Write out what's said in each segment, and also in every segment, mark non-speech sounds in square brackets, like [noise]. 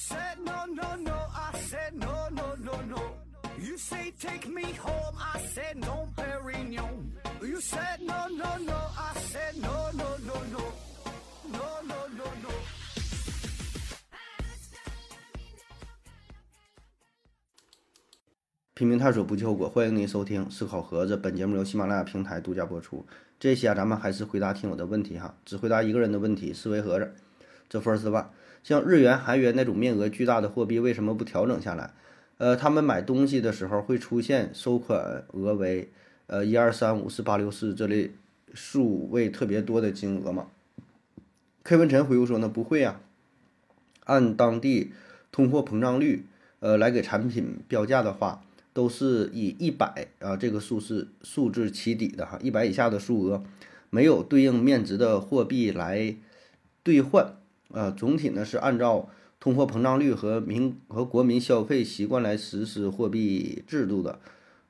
said no, no, no. I said no, no, no, no. You say take me home. I said no, Perignon. You said no, no, no. I said no, no, no, no. No, no, no, no. 拼命探索不计后果，欢迎您收听思考盒子。本节目由喜马拉雅平台独家播出。这期啊，咱们还是回答听友的问题哈，只回答一个人的问题。思维盒子，这 first one，像日元、韩元那种面额巨大的货币，为什么不调整下来？呃，他们买东西的时候会出现收款额为呃一二三五四八六四这类数位特别多的金额吗？K 文晨回复说呢，不会啊，按当地通货膨胀率呃来给产品标价的话。都是以一百啊这个数是数字起底的哈，一百以下的数额没有对应面值的货币来兑换，呃，总体呢是按照通货膨胀率和民和国民消费习惯来实施货币制度的，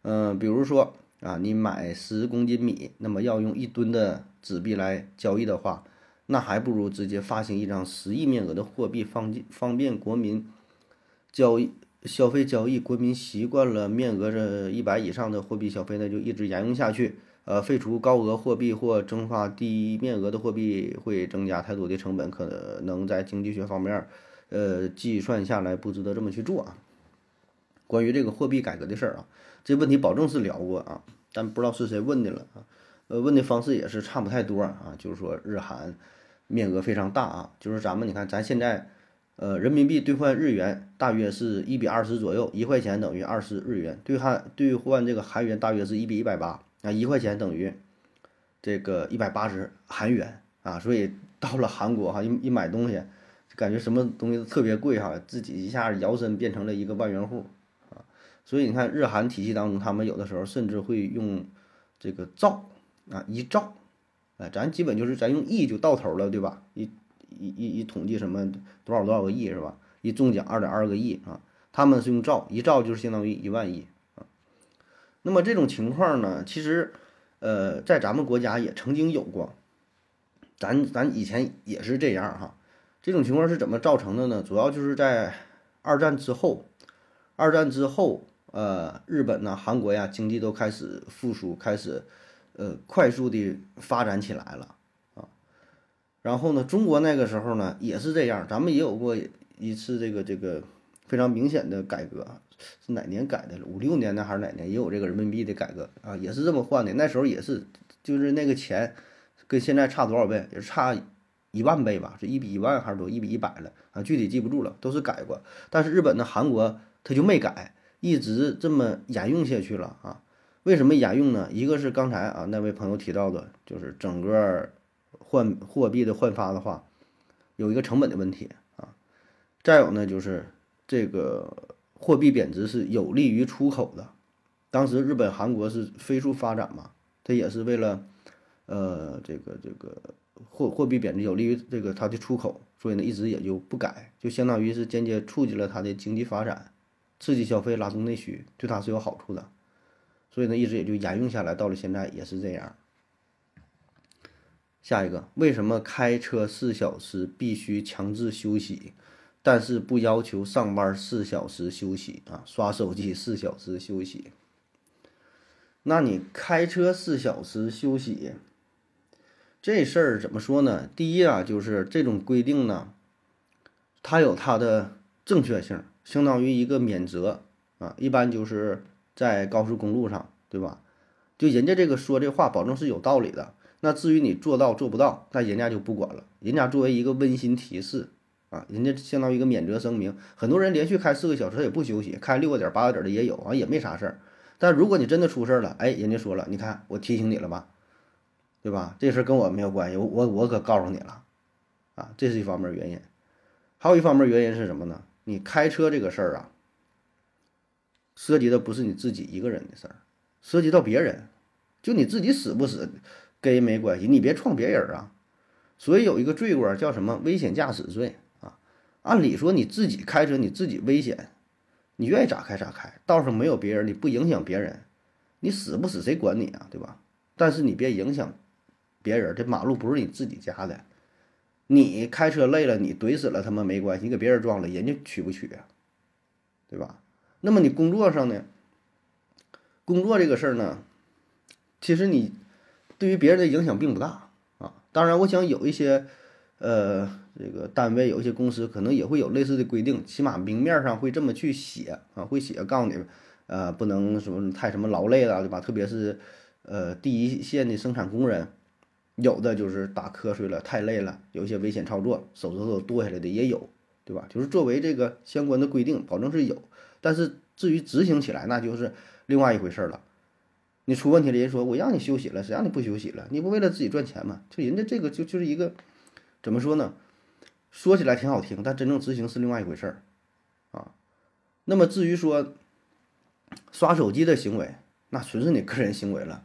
嗯，比如说啊，你买十公斤米，那么要用一吨的纸币来交易的话，那还不如直接发行一张十亿面额的货币，方方便国民交易。消费交易，国民习惯了面额这一百以上的货币消费，那就一直沿用下去。呃，废除高额货币或蒸发低面额的货币，会增加太多的成本，可能在经济学方面，呃，计算下来不值得这么去做啊。关于这个货币改革的事儿啊，这问题保证是聊过啊，但不知道是谁问的了啊。呃，问的方式也是差不太多啊，就是说日韩面额非常大啊，就是咱们你看咱现在。呃，人民币兑换日元大约是一比二十左右，一块钱等于二十日元。兑换兑换这个韩元大约是一比一百八，啊，一块钱等于这个一百八十韩元啊。所以到了韩国哈，一一买东西就，感觉什么东西都特别贵哈，自己一下摇身变成了一个万元户啊。所以你看日韩体系当中，他们有的时候甚至会用这个兆啊，一兆，哎，咱基本就是咱用亿就到头了，对吧？一。一一一统计什么多少多少个亿是吧？一中奖二点二个亿啊！他们是用兆，一兆就是相当于一万亿。那么这种情况呢，其实呃，在咱们国家也曾经有过，咱咱以前也是这样哈。这种情况是怎么造成的呢？主要就是在二战之后，二战之后，呃，日本呢、韩国呀，经济都开始复苏，开始呃快速的发展起来了。然后呢，中国那个时候呢也是这样，咱们也有过一次这个这个非常明显的改革，是哪年改的了？五六年的还是哪年？也有这个人民币的改革啊，也是这么换的。那时候也是，就是那个钱跟现在差多少倍？也是差一万倍吧？是一比一万还是多？一比一百了啊？具体记不住了，都是改过。但是日本的、韩国他就没改，一直这么沿用下去了啊？为什么沿用呢？一个是刚才啊那位朋友提到的，就是整个。换货币的换发的话，有一个成本的问题啊，再有呢就是这个货币贬值是有利于出口的。当时日本、韩国是飞速发展嘛，它也是为了呃这个这个货货币贬值有利于这个它的出口，所以呢一直也就不改，就相当于是间接促进了它的经济发展，刺激消费，拉动内需，对它是有好处的。所以呢一直也就沿用下来，到了现在也是这样。下一个，为什么开车四小时必须强制休息，但是不要求上班四小时休息啊？刷手机四小时休息？那你开车四小时休息，这事儿怎么说呢？第一啊，就是这种规定呢，它有它的正确性，相当于一个免责啊。一般就是在高速公路上，对吧？就人家这个说这话，保证是有道理的。那至于你做到做不到，那人家就不管了。人家作为一个温馨提示啊，人家相当于一个免责声明。很多人连续开四个小时也不休息，开六个点、八个点的也有啊，也没啥事儿。但如果你真的出事儿了，哎，人家说了，你看我提醒你了吧，对吧？这事儿跟我没有关系，我我我可告诉你了啊，这是一方面原因。还有一方面原因是什么呢？你开车这个事儿啊，涉及的不是你自己一个人的事儿，涉及到别人，就你自己死不死。跟人没关系，你别撞别人啊。所以有一个罪过叫什么危险驾驶罪。按理说你自己开车你自己危险，你愿意咋开咋开，道上没有别人，你不影响别人，你死不死谁管你啊，对吧？但是你别影响别人，这马路不是你自己家的，你开车累了，你怼死了他们没关系，你给别人撞了，人家娶不娶啊？对吧？那么你工作上呢？工作这个事儿呢，其实你对于别人的影响并不大啊。当然，我想有一些呃，这个单位有一些公司可能也会有类似的规定，起码明面上会这么去写啊，会写告诉你，呃，不能什么太什么劳累了，对吧？特别是呃第一线的生产工人，有的就是打瞌睡了，太累了，有一些危险操作，手指头剁下来的也有，对吧？就是作为这个相关的规定，保证是有，但是至于执行起来，那就是。另外一回事了，你出问题了，人说我让你休息了，谁让你不休息了？你不为了自己赚钱吗？就人家这个就就是一个怎么说呢？说起来挺好听，但真正执行是另外一回事儿啊。那么至于说刷手机的行为，那纯是你个人行为了。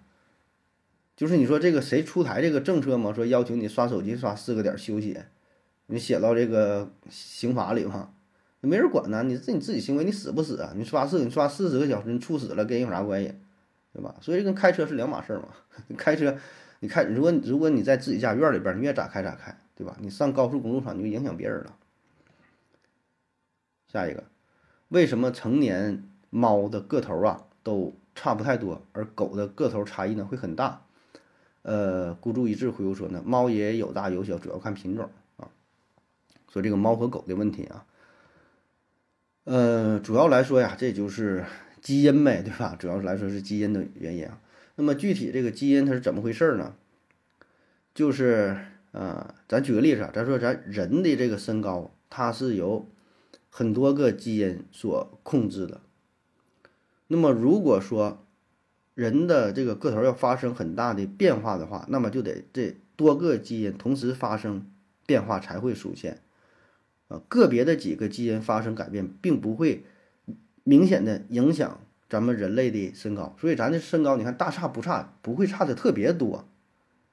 就是你说这个谁出台这个政策嘛？说要求你刷手机刷四个点休息，你写到这个刑法里嘛？没人管呢，你这你自己行为，你死不死啊？你刷四，你刷四十个小时，你猝死了，跟人有啥关系，对吧？所以跟开车是两码事儿嘛。[laughs] 开车，你开，如果如果你在自己家院里边，你愿咋开咋开，对吧？你上高速公路上，你就影响别人了。下一个，为什么成年猫的个头啊都差不太多，而狗的个头差异呢会很大？呃，孤注一掷回复说呢，猫也有大有小，主要看品种啊。说这个猫和狗的问题啊。呃，主要来说呀，这就是基因呗，对吧？主要来说是基因的原因啊。那么具体这个基因它是怎么回事呢？就是啊，咱举个例子啊，咱说咱人的这个身高，它是由很多个基因所控制的。那么如果说人的这个个头要发生很大的变化的话，那么就得这多个基因同时发生变化才会出现。啊，个别的几个基因发生改变，并不会明显的影响咱们人类的身高，所以咱的身高你看大差不差，不会差的特别多，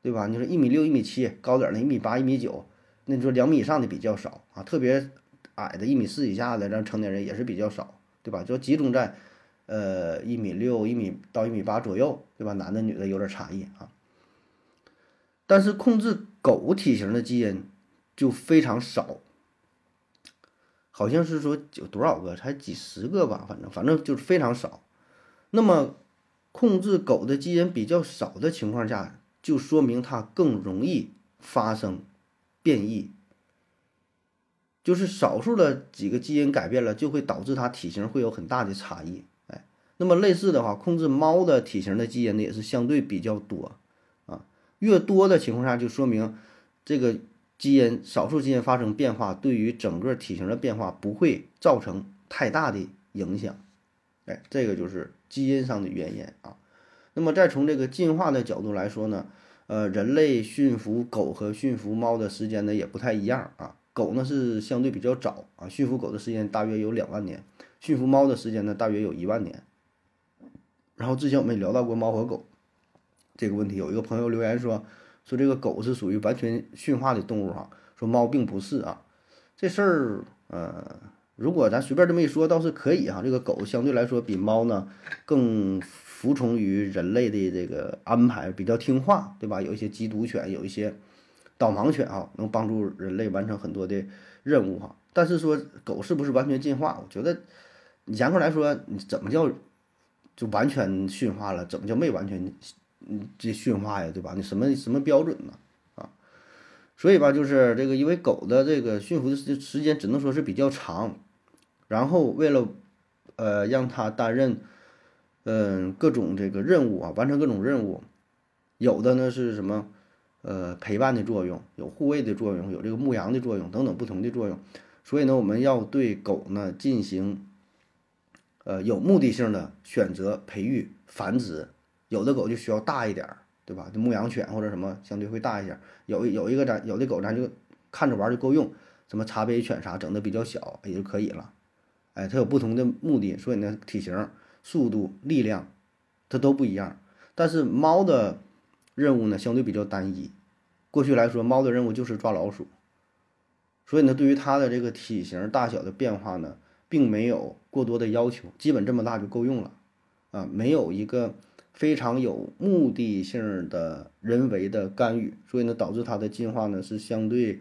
对吧？你说一米六、一米七，高点的一米八、一米九，那你说两米以上的比较少啊，特别矮的一米四以下的，咱成年人也是比较少，对吧？就集中在呃一米六、一米到一米八左右，对吧？男的女的有点差异啊，但是控制狗体型的基因就非常少。好像是说有多少个，才几十个吧，反正反正就是非常少。那么，控制狗的基因比较少的情况下，就说明它更容易发生变异。就是少数的几个基因改变了，就会导致它体型会有很大的差异。哎，那么类似的话，控制猫的体型的基因呢，也是相对比较多啊。越多的情况下，就说明这个。基因少数基因发生变化，对于整个体型的变化不会造成太大的影响，哎，这个就是基因上的原因啊。那么再从这个进化的角度来说呢，呃，人类驯服狗和驯服猫的时间呢也不太一样啊。狗呢是相对比较早啊，驯服狗的时间大约有两万年，驯服猫的时间呢大约有一万年。然后之前我们也聊到过猫和狗这个问题，有一个朋友留言说。说这个狗是属于完全驯化的动物哈，说猫并不是啊，这事儿呃，如果咱随便这么一说倒是可以哈，这个狗相对来说比猫呢更服从于人类的这个安排，比较听话，对吧？有一些缉毒犬，有一些导盲犬啊，能帮助人类完成很多的任务哈。但是说狗是不是完全进化？我觉得严格来说，你怎么叫就完全驯化了？怎么叫没完全？这驯化呀，对吧？你什么什么标准呢？啊，所以吧，就是这个，因为狗的这个驯服的时时间只能说是比较长，然后为了呃让它担任嗯各种这个任务啊，完成各种任务，有的呢是什么呃陪伴的作用，有护卫的作用，有这个牧羊的作用等等不同的作用，所以呢，我们要对狗呢进行呃有目的性的选择、培育、繁殖。有的狗就需要大一点儿，对吧？牧羊犬或者什么相对会大一些。有有一个咱有的狗咱就看着玩就够用，什么茶杯犬啥整的比较小也就可以了。哎，它有不同的目的，所以呢体型、速度、力量它都不一样。但是猫的任务呢相对比较单一。过去来说，猫的任务就是抓老鼠，所以呢对于它的这个体型大小的变化呢，并没有过多的要求，基本这么大就够用了啊，没有一个。非常有目的性的人为的干预，所以呢，导致它的进化呢是相对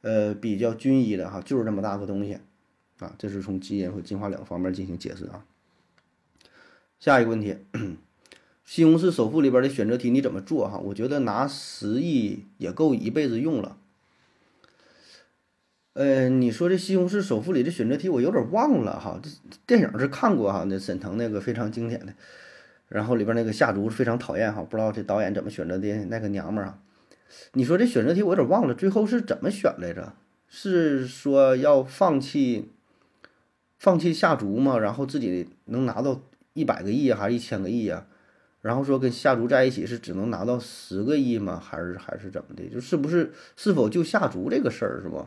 呃比较均一的哈，就是这么大个东西啊，这是从基因和进化两个方面进行解释啊。下一个问题，[clears throat] 西红柿首富里边的选择题你怎么做哈？我觉得拿十亿也够一辈子用了。呃，你说这西红柿首富里的选择题我有点忘了哈，这电影是看过哈，那沈腾那个非常经典的，然后里边那个夏竹非常讨厌哈，不知道这导演怎么选择的那个娘们儿啊？你说这选择题我有点忘了，最后是怎么选来着？是说要放弃放弃夏竹吗？然后自己能拿到一百个亿还是一千个亿呀？然后说跟夏竹在一起是只能拿到十个亿吗？还是还是怎么的？就是不是是否就夏竹这个事儿是不？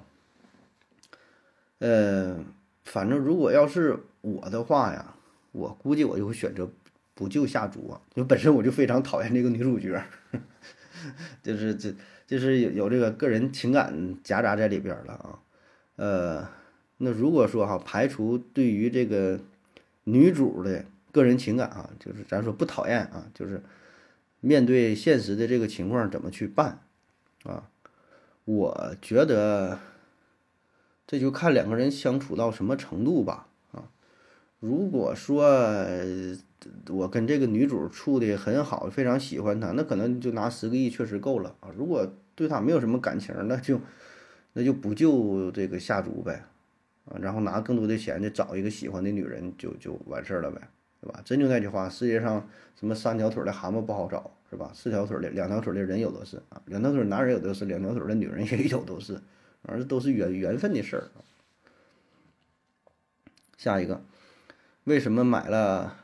呃，反正如果要是我的话呀，我估计我就会选择不救夏竹啊，因为本身我就非常讨厌这个女主角，[laughs] 就是这就是有有这个个人情感夹杂在里边了啊。呃，那如果说哈，排除对于这个女主的个人情感啊，就是咱说不讨厌啊，就是面对现实的这个情况怎么去办啊？我觉得。这就看两个人相处到什么程度吧，啊，如果说我跟这个女主处的很好，非常喜欢她，那可能就拿十个亿确实够了啊。如果对她没有什么感情，那就那就不救这个下竹呗，啊，然后拿更多的钱再找一个喜欢的女人就就完事儿了呗，是吧？真就那句话，世界上什么三条腿的蛤蟆不好找，是吧？四条腿的、两条腿的人有的是啊，两条腿男人有的是，两条腿的女人也有都是。反正都是缘缘分的事儿。下一个，为什么买了？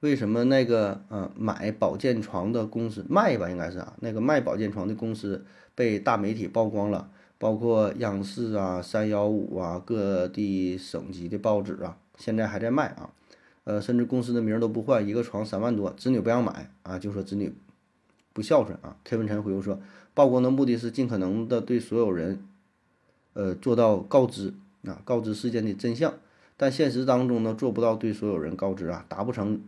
为什么那个呃买保健床的公司卖吧，应该是啊，那个卖保健床的公司被大媒体曝光了，包括央视啊、三幺五啊、各地省级的报纸啊，现在还在卖啊。呃，甚至公司的名都不换，一个床三万多，子女不让买啊，就说子女不孝顺啊。K 文晨回复说，曝光的目的是尽可能的对所有人。呃，做到告知啊，告知事件的真相，但现实当中呢，做不到对所有人告知啊，达不成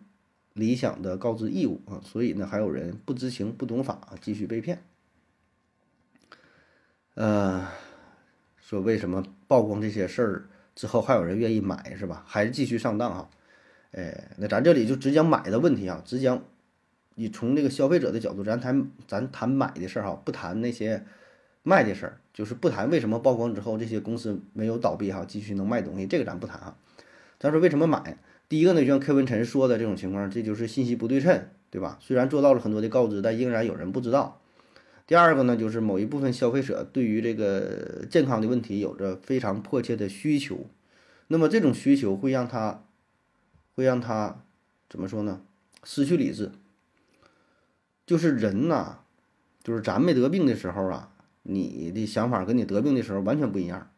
理想的告知义务啊，所以呢，还有人不知情、不懂法，继续被骗。呃，说为什么曝光这些事儿之后，还有人愿意买是吧？还是继续上当哈？哎，那咱这里就只讲买的问题啊，只讲你从这个消费者的角度，咱谈咱谈买的事儿哈，不谈那些。卖的事儿就是不谈为什么曝光之后这些公司没有倒闭哈，继续能卖东西，这个咱不谈哈。咱说为什么买？第一个呢，就像柯文晨说的这种情况，这就是信息不对称，对吧？虽然做到了很多的告知，但仍然有人不知道。第二个呢，就是某一部分消费者对于这个健康的问题有着非常迫切的需求，那么这种需求会让他，会让他怎么说呢？失去理智。就是人呐，就是咱没得病的时候啊。你的想法跟你得病的时候完全不一样，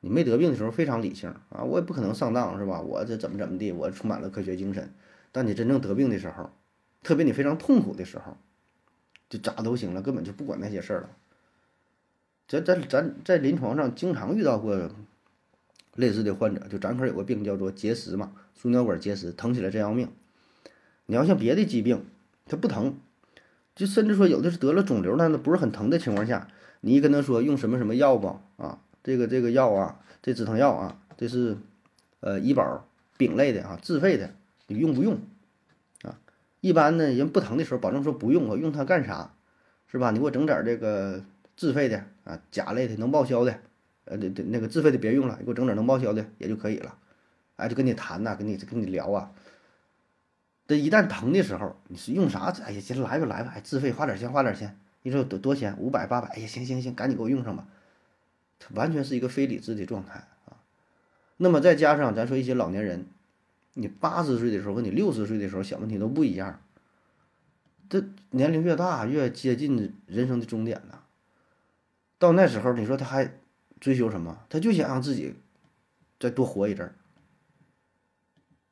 你没得病的时候非常理性啊，我也不可能上当是吧？我这怎么怎么地，我充满了科学精神。但你真正得病的时候，特别你非常痛苦的时候，就咋都行了，根本就不管那些事儿了。咱咱咱在临床上经常遇到过类似的患者，就咱科有个病叫做结石嘛，输尿管结石，疼起来真要命。你要像别的疾病，它不疼，就甚至说有的是得了肿瘤，但是不是很疼的情况下。你一跟他说用什么什么药吧，啊，这个这个药啊，这止疼药啊，这是，呃，医保丙类的啊，自费的，你用不用？啊，一般呢，人不疼的时候，保证说不用，我用它干啥？是吧？你给我整点这个自费的啊，甲类的能报销的，呃，那那那个自费的别用了，你给我整点能报销的也就可以了。哎，就跟你谈呐，跟你跟你聊啊。这一旦疼的时候，你是用啥？哎呀，行，来吧来吧，哎，自费花点钱花点钱。你说多多钱？五百八百？哎呀，行行行，赶紧给我用上吧。它完全是一个非理智的状态啊。那么再加上咱说一些老年人，你八十岁的时候和你六十岁的时候想问题都不一样。这年龄越大越接近人生的终点了。到那时候你说他还追求什么？他就想让自己再多活一阵儿。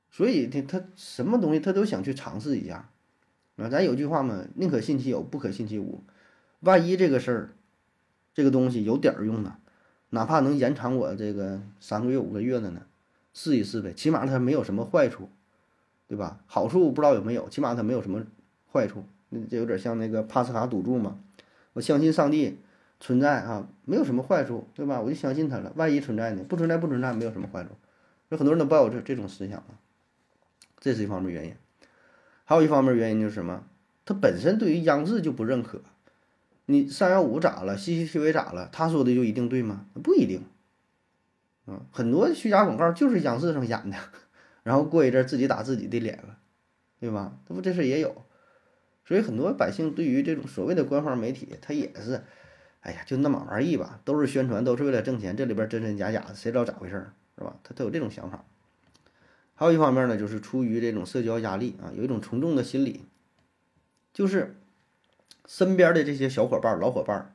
所以他他什么东西他都想去尝试一下。啊，咱有句话嘛，宁可信其有，不可信其无。万一这个事儿，这个东西有点儿用呢，哪怕能延长我这个三个月、五个月的呢，试一试呗。起码它没有什么坏处，对吧？好处不知道有没有，起码它没有什么坏处。那这有点像那个帕斯卡赌注嘛。我相信上帝，存在啊，没有什么坏处，对吧？我就相信它了。万一存在呢？不存在，不存在，没有什么坏处。有很多人都抱有这这种思想啊，这是一方面原因。还有一方面原因就是什么？他本身对于央视就不认可。你三幺五咋了？西西 TV 咋了？他说的就一定对吗？不一定。啊，很多虚假广告就是央视上演的，然后过一阵自己打自己的脸了，对吧？这不这事也有。所以很多百姓对于这种所谓的官方媒体，他也是，哎呀，就那么玩意吧，都是宣传，都是为了挣钱，这里边真真假假的，谁知道咋回事儿，是吧？他他有这种想法。还有一方面呢，就是出于这种社交压力啊，有一种从众的心理，就是身边的这些小伙伴、老伙伴，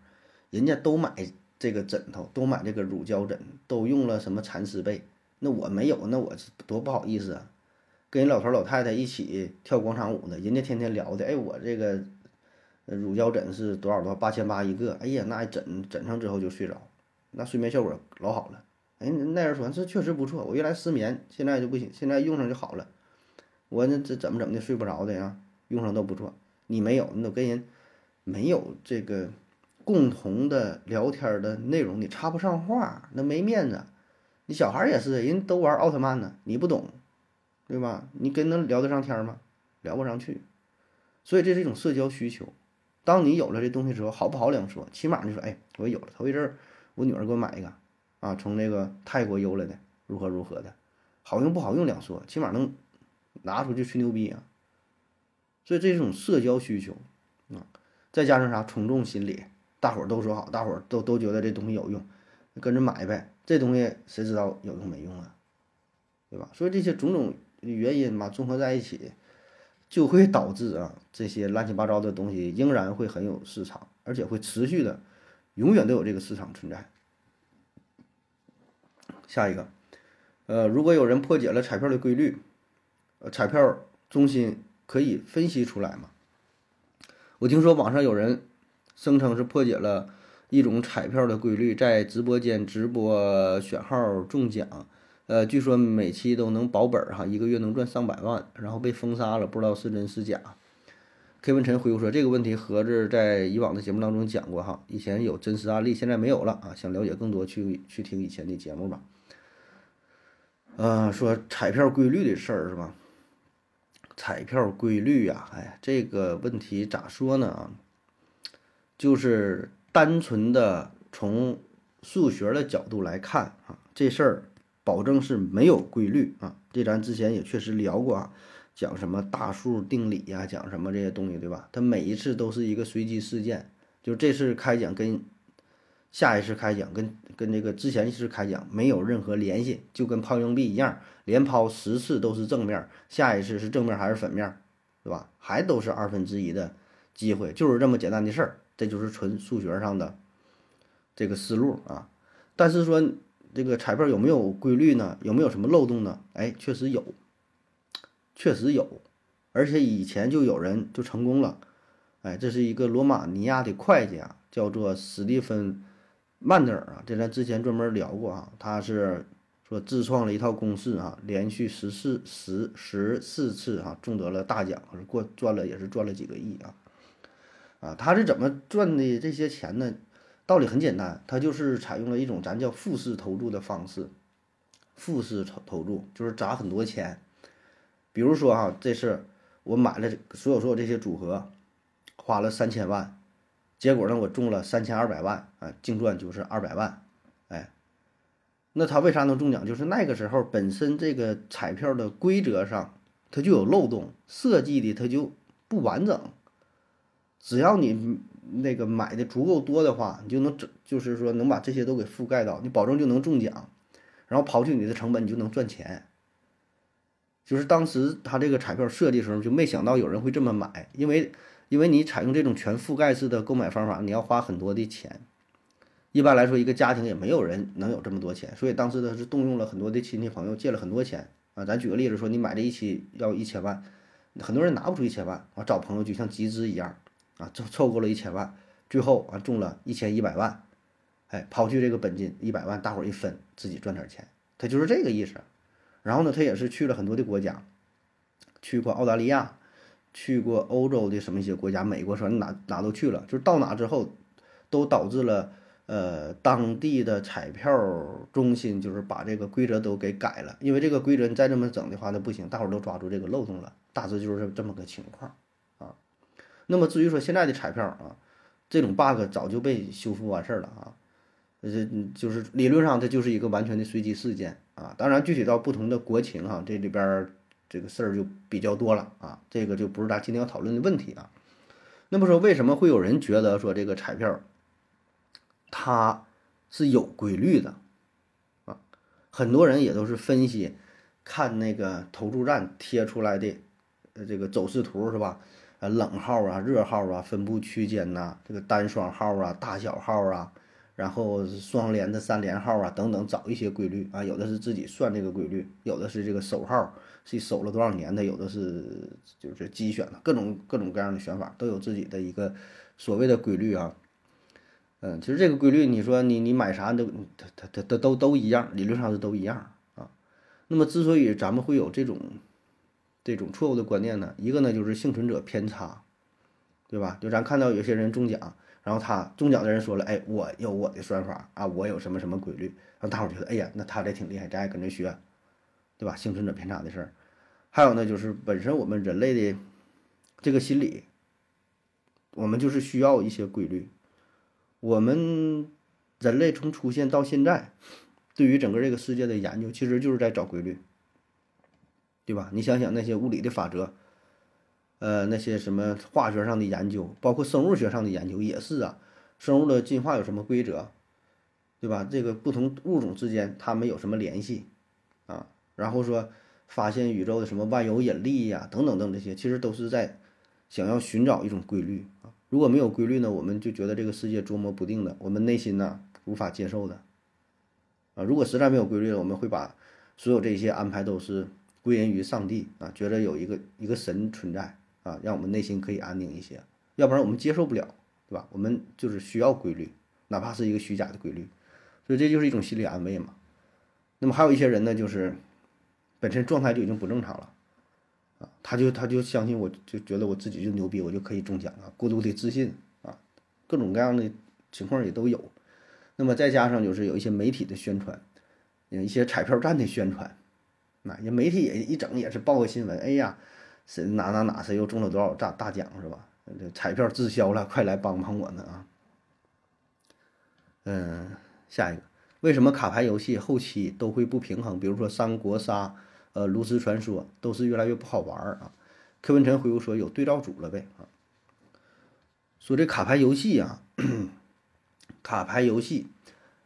人家都买这个枕头，都买这个乳胶枕，都用了什么蚕丝被，那我没有，那我多不好意思啊。跟人老头老太太一起跳广场舞呢，人家天天聊的，哎，我这个乳胶枕是多少多少八千八一个，哎呀，那枕枕上之后就睡着，那睡眠效果老好了。哎，那人说这确实不错，我原来失眠，现在就不行，现在用上就好了。我那这怎么怎么的睡不着的呀？用上都不错。你没有，你都跟人没有这个共同的聊天的内容，你插不上话，那没面子。你小孩也是，人都玩奥特曼呢，你不懂。对吧？你跟能聊得上天吗？聊不上去，所以这是一种社交需求。当你有了这东西之后，好不好两说，起码你说，哎，我有了。头一阵儿，我女儿给我买一个，啊，从那个泰国邮来的，如何如何的，好用不好用两说，起码能拿出去吹牛逼啊。所以这种社交需求啊，再加上啥从众心理，大伙儿都说好，大伙儿都都觉得这东西有用，跟着买呗。这东西谁知道有用没用啊？对吧？所以这些种种。原因嘛，综合在一起，就会导致啊这些乱七八糟的东西仍然会很有市场，而且会持续的，永远都有这个市场存在。下一个，呃，如果有人破解了彩票的规律，呃，彩票中心可以分析出来吗？我听说网上有人声称是破解了一种彩票的规律，在直播间直播选号中奖。呃，据说每期都能保本儿哈，一个月能赚上百万，然后被封杀了，不知道是真是假。K 文晨回复说：“这个问题盒子在以往的节目当中讲过哈，以前有真实案例，现在没有了啊。想了解更多，去去听以前的节目吧。”呃，说彩票规律的事儿是吧？彩票规律呀，哎，这个问题咋说呢啊？就是单纯的从数学的角度来看啊，这事儿。保证是没有规律啊，这咱之前也确实聊过啊，讲什么大数定理呀，讲什么这些东西，对吧？它每一次都是一个随机事件，就这次开奖跟下一次开奖跟跟这个之前一次开奖没有任何联系，就跟抛硬币一样，连抛十次都是正面，下一次是正面还是反面，对吧？还都是二分之一的机会，就是这么简单的事儿，这就是纯数学上的这个思路啊。但是说。这个彩票有没有规律呢？有没有什么漏洞呢？哎，确实有，确实有，而且以前就有人就成功了。哎，这是一个罗马尼亚的会计啊，叫做史蒂芬曼德尔啊，这咱之前专门聊过啊。他是说自创了一套公式啊，连续十四十十四次啊中得了大奖，过赚了也是赚了几个亿啊。啊，他是怎么赚的这些钱呢？道理很简单，它就是采用了一种咱叫复式投注的方式，复式投投注就是砸很多钱。比如说哈，这次我买了所有所有这些组合，花了三千万，结果呢我中了三千二百万啊，净赚就是二百万，哎，那他为啥能中奖？就是那个时候本身这个彩票的规则上它就有漏洞，设计的它就不完整，只要你。那个买的足够多的话，你就能整，就是说能把这些都给覆盖到，你保证就能中奖，然后刨去你的成本，你就能赚钱。就是当时他这个彩票设计的时候，就没想到有人会这么买，因为因为你采用这种全覆盖式的购买方法，你要花很多的钱。一般来说，一个家庭也没有人能有这么多钱，所以当时他是动用了很多的亲戚朋友，借了很多钱啊。咱举个例子说，你买这一期要一千万，很多人拿不出一千万，啊，找朋友就像集资一样。啊，凑凑够了一千万，最后啊中了一千一百万，哎，抛去这个本金一百万，大伙儿一分，自己赚点钱，他就是这个意思。然后呢，他也是去了很多的国家，去过澳大利亚，去过欧洲的什么一些国家，美国什么哪哪都去了，就是到哪之后，都导致了呃当地的彩票中心就是把这个规则都给改了，因为这个规则你再这么整的话那不行，大伙儿都抓住这个漏洞了，大致就是这么个情况。那么至于说现在的彩票啊，这种 bug 早就被修复完事儿了啊。这就是理论上，这就是一个完全的随机事件啊。当然，具体到不同的国情哈，这里边这个事儿就比较多了啊。这个就不是咱今天要讨论的问题啊。那么说，为什么会有人觉得说这个彩票它是有规律的啊？很多人也都是分析看那个投注站贴出来的呃这个走势图是吧？冷号啊、热号啊、分布区间呐、这个单双号啊、大小号啊。然后双连的三连号啊，等等，找一些规律啊，有的是自己算这个规律，有的是这个守号是守了多少年的，有的是就是机选的，各种各种各样的选法都有自己的一个所谓的规律啊。嗯，其实这个规律，你说你你买啥都，它它它都都都一样，理论上是都一样啊。那么之所以咱们会有这种这种错误的观念呢，一个呢就是幸存者偏差，对吧？就咱看到有些人中奖。然后他中奖的人说了：“哎，我有我的算法啊，我有什么什么规律。”让大伙觉得：“哎呀，那他这挺厉害，咱也跟着学，对吧？”幸存者偏差的事儿。还有呢，就是本身我们人类的这个心理，我们就是需要一些规律。我们人类从出现到现在，对于整个这个世界的研究，其实就是在找规律，对吧？你想想那些物理的法则。呃，那些什么化学上的研究，包括生物学上的研究也是啊。生物的进化有什么规则，对吧？这个不同物种之间它们有什么联系啊？然后说发现宇宙的什么万有引力呀，等等等这些，其实都是在想要寻找一种规律啊。如果没有规律呢，我们就觉得这个世界捉摸不定的，我们内心呢无法接受的啊。如果实在没有规律了，我们会把所有这些安排都是归因于上帝啊，觉得有一个一个神存在。啊，让我们内心可以安宁一些，要不然我们接受不了，对吧？我们就是需要规律，哪怕是一个虚假的规律，所以这就是一种心理安慰嘛。那么还有一些人呢，就是本身状态就已经不正常了，啊，他就他就相信我，就觉得我自己就牛逼，我就可以中奖啊，过度的自信啊，各种各样的情况也都有。那么再加上就是有一些媒体的宣传，有一些彩票站的宣传，那人媒体也一整也是报个新闻，哎呀。谁哪哪哪谁又中了多少大大奖是吧？这彩票滞销了，快来帮帮我们啊！嗯，下一个，为什么卡牌游戏后期都会不平衡？比如说三国杀、呃炉石传说都是越来越不好玩儿啊？柯文晨回复说有对照组了呗啊？说这卡牌游戏啊，卡牌游戏，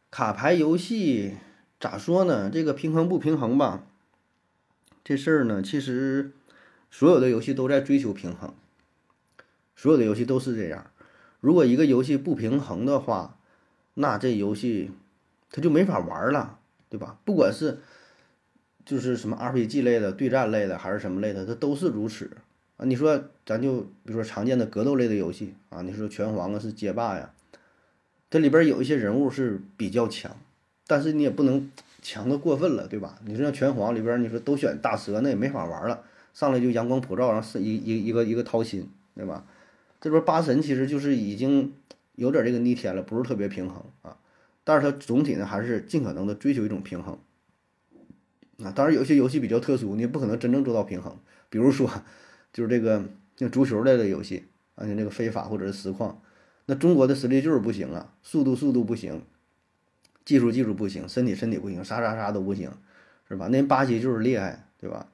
卡牌游戏咋说呢？这个平衡不平衡吧？这事儿呢，其实。所有的游戏都在追求平衡，所有的游戏都是这样。如果一个游戏不平衡的话，那这游戏它就没法玩了，对吧？不管是就是什么 RPG 类的、对战类的，还是什么类的，它都是如此啊。你说咱就比如说常见的格斗类的游戏啊，你说拳皇啊是街霸呀，这里边有一些人物是比较强，但是你也不能强的过分了，对吧？你说像拳皇里边，你说都选大蛇，那也没法玩了。上来就阳光普照，然后是一一一个一个掏心，对吧？这边八神其实就是已经有点这个逆天了，不是特别平衡啊。但是它总体呢还是尽可能的追求一种平衡啊。当然有些游戏比较特殊，你不可能真正做到平衡。比如说就是这个像足球类的游戏，而且那个非法或者是实况，那中国的实力就是不行啊，速度速度不行，技术技术不行，身体身体不行，啥啥啥都不行，是吧？那巴西就是厉害，对吧？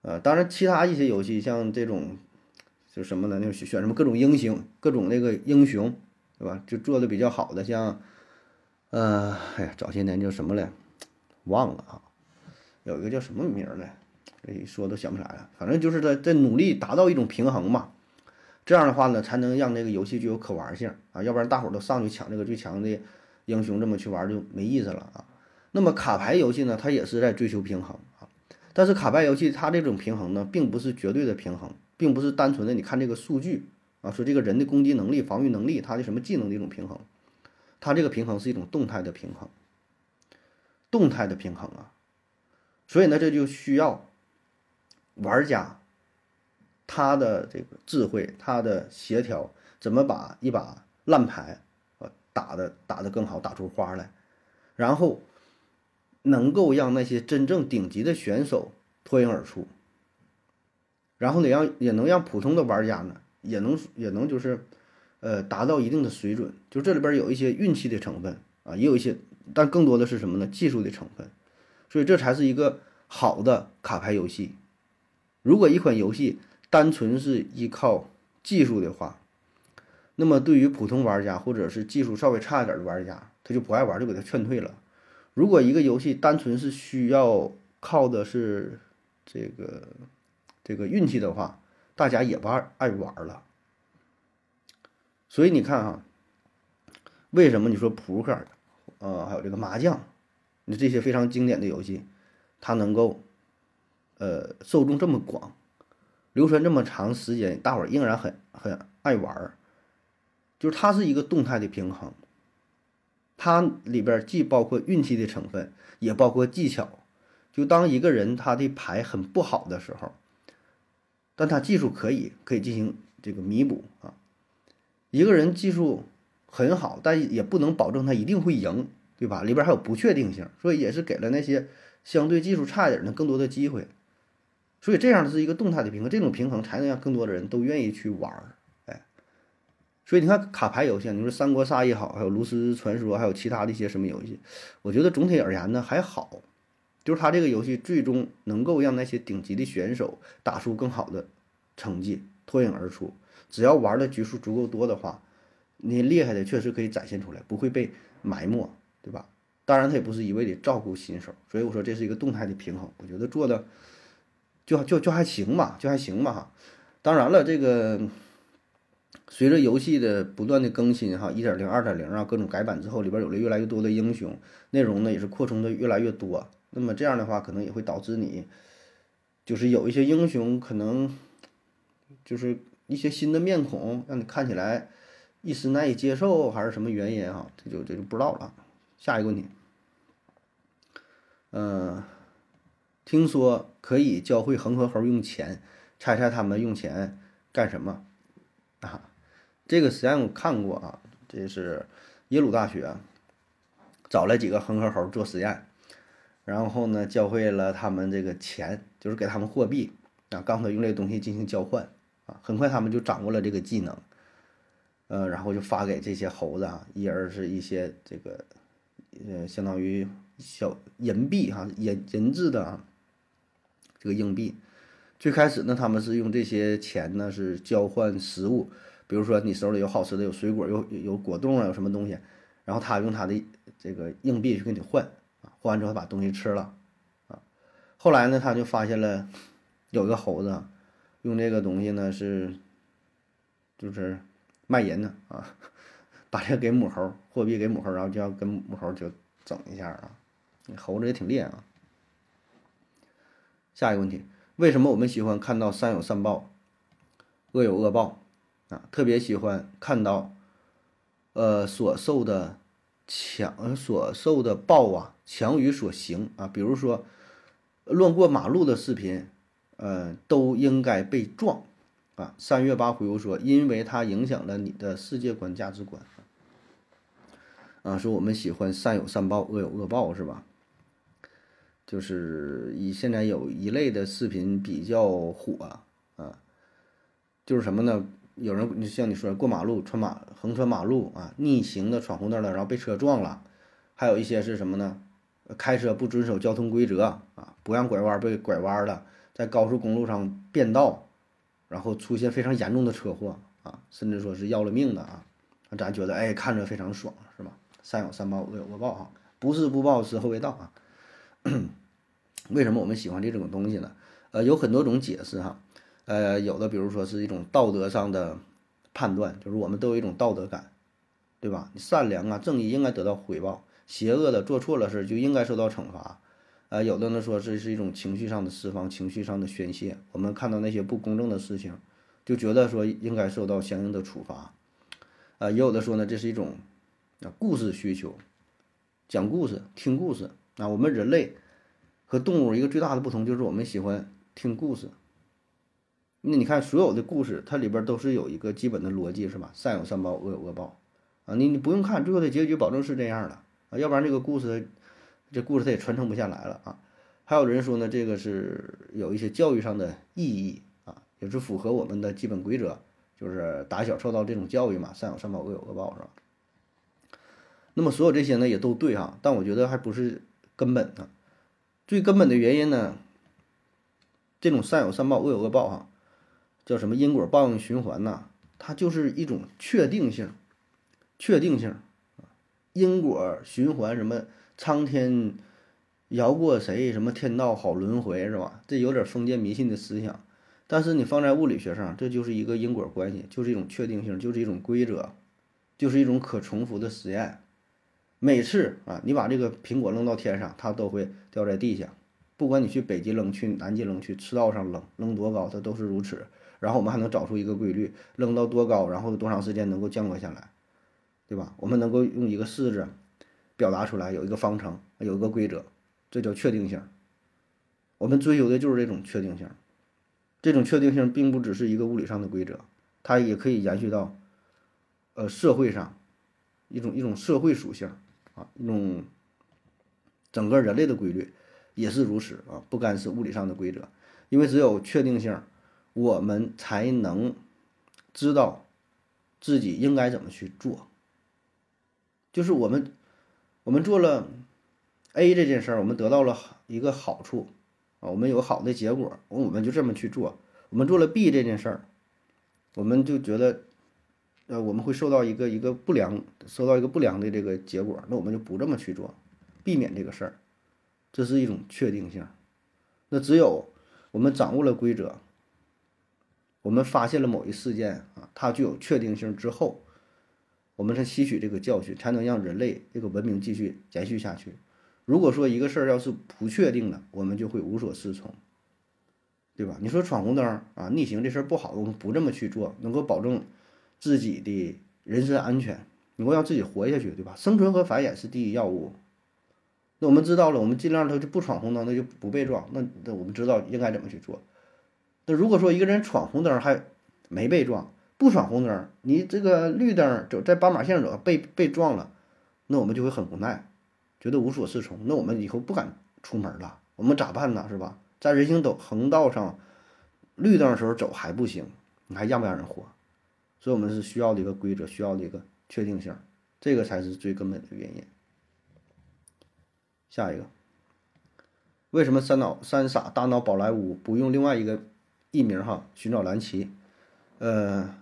呃，当然，其他一些游戏像这种，就什么呢？那选什么各种英雄，各种那个英雄，对吧？就做的比较好的，像，呃，哎呀，早些年叫什么来，忘了啊，有一个叫什么名儿来，一说都想不起来了。反正就是在在努力达到一种平衡嘛，这样的话呢，才能让这个游戏具有可玩性啊，要不然大伙儿都上去抢这个最强的英雄，这么去玩就没意思了啊。那么卡牌游戏呢，它也是在追求平衡啊。但是卡牌游戏它这种平衡呢，并不是绝对的平衡，并不是单纯的你看这个数据啊，说这个人的攻击能力、防御能力，他的什么技能的一种平衡，它这个平衡是一种动态的平衡，动态的平衡啊，所以呢，这就需要玩家他的这个智慧、他的协调，怎么把一把烂牌，打的打的更好，打出花来，然后能够让那些真正顶级的选手脱颖而出，然后呢，让也能让普通的玩家呢，也能也能就是，呃，达到一定的水准。就这里边有一些运气的成分啊，也有一些，但更多的是什么呢？技术的成分。所以这才是一个好的卡牌游戏。如果一款游戏单纯是依靠技术的话，那么对于普通玩家或者是技术稍微差一点的玩家，他就不爱玩，就给他劝退了。如果一个游戏单纯是需要靠的是这个这个运气的话，大家也不爱爱玩了。所以你看啊，为什么你说扑克，呃，还有这个麻将，你这些非常经典的游戏，它能够呃受众这么广，流传这么长时间，大伙儿仍然很很爱玩儿，就是它是一个动态的平衡，它里边既包括运气的成分，也包括技巧。就当一个人他的牌很不好的时候，但他技术可以，可以进行这个弥补啊。一个人技术很好，但也不能保证他一定会赢，对吧？里边还有不确定性，所以也是给了那些相对技术差一点的更多的机会。所以这样是一个动态的平衡，这种平衡才能让更多的人都愿意去玩儿。所以你看卡牌游戏，你说三国杀也好，还有炉石传说，还有其他的一些什么游戏，我觉得总体而言呢还好。就是它这个游戏最终能够让那些顶级的选手打出更好的成绩，脱颖而出。只要玩的局数足够多的话，你厉害的确实可以展现出来，不会被埋没，对吧？当然，它也不是一味的照顾新手，所以我说这是一个动态的平衡，我觉得做的就就就还行吧，就还行吧哈。当然了，这个随着游戏的不断的更新哈，一点零、二点零啊，各种改版之后，里边有了越来越多的英雄，内容呢也是扩充的越来越多。那么这样的话，可能也会导致你，就是有一些英雄可能，就是一些新的面孔，让你看起来一时难以接受，还是什么原因啊？这就这就不知道了。下一个问题，嗯、听说可以教会恒河猴用钱，猜猜他们用钱干什么？啊，这个实验我看过啊，这是耶鲁大学找来几个恒河猴做实验。然后呢，教会了他们这个钱，就是给他们货币啊，告诉他用这东西进行交换啊。很快他们就掌握了这个技能，呃，然后就发给这些猴子啊，一人是一些这个呃，相当于小银币哈、银银质的啊，这个硬币。最开始呢，他们是用这些钱呢是交换食物，比如说你手里有好吃的，有水果，有有果冻啊，有什么东西，然后他用他的这个硬币去跟你换啊。换完之后把东西吃了，啊，后来呢，他就发现了有一个猴子用这个东西呢是就是卖淫呢啊，[laughs] 把这个给母猴货币给母猴，然后就要跟母猴就整一下啊，猴子也挺厉害啊。下一个问题，为什么我们喜欢看到善有善报，恶有恶报啊？特别喜欢看到呃所受的。强所受的暴啊，强于所行啊。比如说，乱过马路的视频，呃，都应该被撞啊。三月八回复说，因为它影响了你的世界观、价值观啊。说我们喜欢善有善报，恶有恶报，是吧？就是以现在有一类的视频比较火啊，就是什么呢？有人像你说过马路穿马横穿马路啊，逆行的闯红灯了，然后被车撞了，还有一些是什么呢？开车不遵守交通规则啊，不让拐弯被拐弯了，在高速公路上变道，然后出现非常严重的车祸啊，甚至说是要了命的啊，咱觉得哎看着非常爽是吧？善有善报，恶有恶报哈，不是不报，时候未到啊。[coughs] 为什么我们喜欢这种东西呢？呃，有很多种解释哈。呃，有的比如说是一种道德上的判断，就是我们都有一种道德感，对吧？善良啊、正义应该得到回报，邪恶的做错了事就应该受到惩罚。呃，有的呢说这是一种情绪上的释放，情绪上的宣泄。我们看到那些不公正的事情，就觉得说应该受到相应的处罚。呃，也有的说呢，这是一种啊故事需求，讲故事、听故事啊。我们人类和动物一个最大的不同就是我们喜欢听故事。那你看，所有的故事它里边都是有一个基本的逻辑，是吧？善有善报，恶有恶报。啊，你你不用看，最后的结局保证是这样的啊，要不然这个故事这故事它也传承不下来了啊。还有人说呢，这个是有一些教育上的意义啊，也是符合我们的基本规则，就是打小受到这种教育嘛，善有善报，恶有恶报，是吧？那么所有这些呢也都对哈，但我觉得还不是根本的，最根本的原因呢，这种善有善报，恶有恶报哈，叫什么因果报应循环呐？它就是一种确定性，确定性因果循环什么苍天。饶过谁？什么天道好轮回是吧？这有点封建迷信的思想，但是你放在物理学上，这就是一个因果关系，就是一种确定性，就是一种规则，就是一种可重复的实验。每次啊，你把这个苹果扔到天上，它都会掉在地下。不管你去北极扔，去南极扔，去赤道上扔，扔多高它都是如此。然后我们还能找出一个规律，扔到多高，然后多长时间能够降落下来，对吧？我们能够用一个式子表达出来，有一个方程，有一个规则。这叫确定性，我们追求的就是这种确定性。这种确定性并不只是一个物理上的规则，它也可以延续到，呃，社会上，一种一种社会属性啊，一种整个人类的规律也是如此啊，不干是物理上的规则，因为只有确定性，我们才能知道自己应该怎么去做。就是我们，我们做了。A 这件事儿，我们得到了一个好处啊，我们有好的结果，我们就这么去做。我们做了 B 这件事儿，我们就觉得，呃，我们会受到一个一个不良，受到一个不良的这个结果，那我们就不这么去做，避免这个事儿。这是一种确定性。那只有我们掌握了规则，我们发现了某一事件啊，它具有确定性之后，我们才吸取这个教训，才能让人类这个文明继续延续下去。如果说一个事儿要是不确定的，我们就会无所适从，对吧？你说闯红灯啊，逆行这事儿不好，我们不这么去做，能够保证自己的人身安全，能够让自己活下去，对吧？生存和繁衍是第一要务。那我们知道了，我们尽量他就不闯红灯，那就不被撞。那那我们知道应该怎么去做。那如果说一个人闯红灯还没被撞，不闯红灯，你这个绿灯走在斑马线上走被被撞了，那我们就会很无奈。觉得无所适从，那我们以后不敢出门了，我们咋办呢？是吧？在人行道横道上，绿灯的时候走还不行，你还让不让人活？所以，我们是需要的一个规则，需要的一个确定性，这个才是最根本的原因。下一个，为什么三脑三傻大闹宝莱坞不用另外一个艺名哈？寻找蓝旗，呃，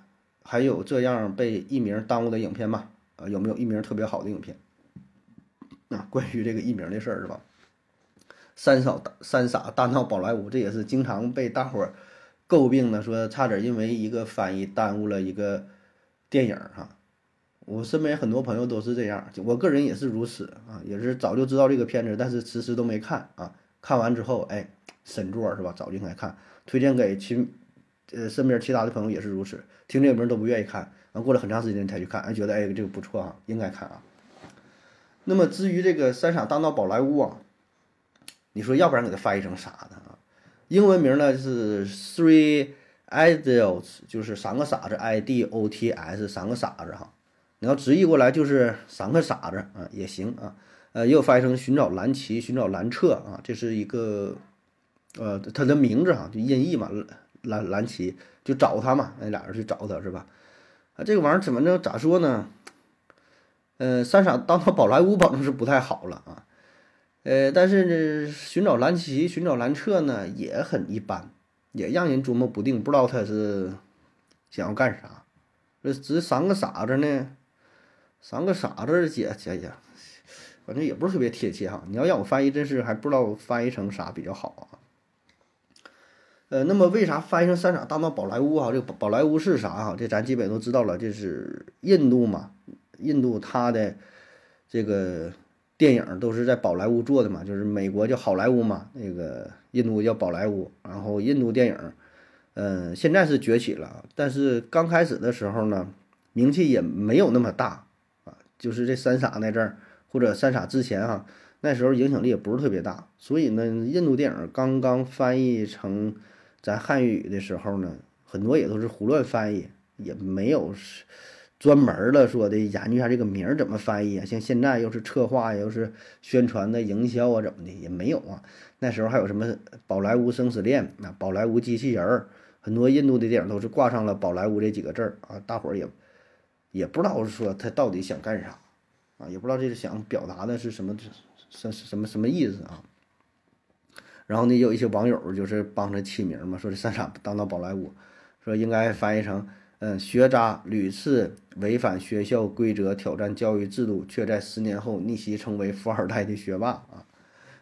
还有这样被艺名耽误的影片吗？呃，有没有艺名特别好的影片？啊，关于这个艺名的事儿是吧？三傻三傻大闹宝莱坞，这也是经常被大伙儿诟病的，说差点因为一个翻译耽误了一个电影哈。我身边很多朋友都是这样，我个人也是如此啊，也是早就知道这个片子，但是迟迟都没看啊。看完之后，哎，神作是吧？早就应该看，推荐给其呃身边其他的朋友也是如此，听这名都不愿意看，完过了很长时间才去看，哎，觉得哎这个不错啊，应该看啊。那么至于这个三傻大闹宝莱坞啊，你说要不然给它翻译成啥呢啊？英文名呢是 Three Idiots，就是三个傻子，I D O T S，三个傻子哈。你要直译过来就是三个傻子啊也行啊。呃，也有翻译成寻找蓝旗、寻找蓝彻啊，这是一个呃他的名字哈，就音译嘛，蓝蓝旗就找他嘛，那俩人去找他是吧？啊，这个玩意儿怎么着咋说呢？呃，三傻当到宝莱坞，保证是不太好了啊。呃，但是呢，寻找蓝旗、寻找蓝彻呢，也很一般，也让人琢磨不定，不知道他是想要干啥。这这三个傻子呢，三个傻子姐姐姐，反正也不是特别贴切哈。你要让我翻译，真是还不知道翻译成啥比较好啊。呃，那么为啥翻译成三傻大闹宝莱坞啊？这个宝宝莱坞是啥哈？这咱基本都知道了，这是印度嘛。印度它的这个电影都是在宝莱坞做的嘛，就是美国叫好莱坞嘛，那个印度叫宝莱坞。然后印度电影，嗯，现在是崛起了，但是刚开始的时候呢，名气也没有那么大啊。就是这三傻那阵儿，或者三傻之前哈，那时候影响力也不是特别大。所以呢，印度电影刚刚翻译成咱汉语的时候呢，很多也都是胡乱翻译，也没有是。专门的说的研究一下这个名儿怎么翻译啊。像现在又是策划，又是宣传的营销啊，怎么的也没有啊。那时候还有什么《宝莱坞生死恋》啊，《宝莱坞机器人儿》，很多印度的电影都是挂上了“宝莱坞”这几个字儿啊。大伙儿也也不知道说他到底想干啥啊，也不知道这是想表达的是什么什什么什么意思啊。然后呢，有一些网友就是帮着起名嘛，说这三傻当到宝莱坞，说应该翻译成嗯，学渣屡次违反学校规则，挑战教育制度，却在十年后逆袭成为富二代的学霸啊。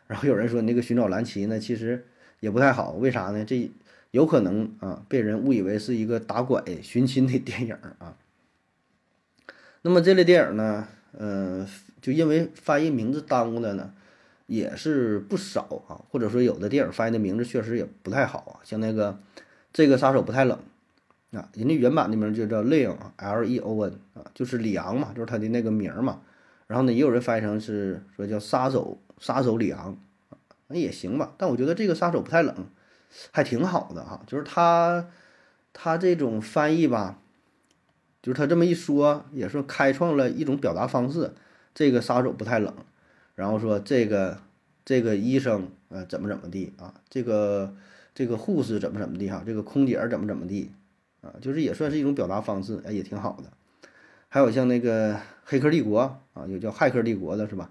然后有人说那个寻找蓝旗呢，其实也不太好，为啥呢？这有可能啊，被人误以为是一个打拐寻亲的电影啊。那么这类电影呢，嗯，就因为翻译名字耽误了呢。也是不少啊，或者说有的电影翻译的名字确实也不太好啊，像那个这个杀手不太冷啊，人家原版的名就叫 Leon，L E O N 啊，就是里昂嘛，就是他的那个名嘛。然后呢，也有人翻译成是说叫杀手杀手里昂，那也行吧。但我觉得这个杀手不太冷还挺好的哈，就是他他这种翻译吧，就是他这么一说，也是开创了一种表达方式，这个杀手不太冷。然后说这个这个医生呃怎么怎么地啊，这个这个护士怎么怎么地哈，这个空姐怎么怎么地啊，就是也算是一种表达方式，哎也挺好的。还有像那个《黑客帝国》啊，有叫《骇客帝国》的是吧？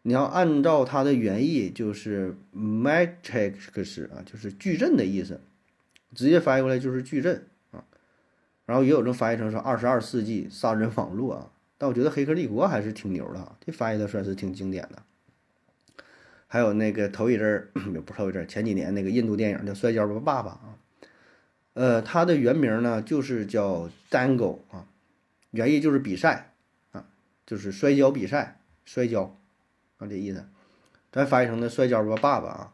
你要按照它的原意就是 “matrix” 啊，就是矩阵的意思，直接翻译过来就是矩阵啊。然后也有人翻译成说二十二世纪杀人网络啊。但我觉得《黑客帝国》还是挺牛的哈，这翻译的算是挺经典的。还有那个头一阵儿 [coughs] 也，不是头一阵儿，前几年那个印度电影叫《摔跤吧，爸爸》啊，呃，它的原名呢就是叫《Dango》啊，原意就是比赛啊，就是摔跤比赛，摔跤啊这意思。咱翻译成的《摔跤吧，爸爸》啊，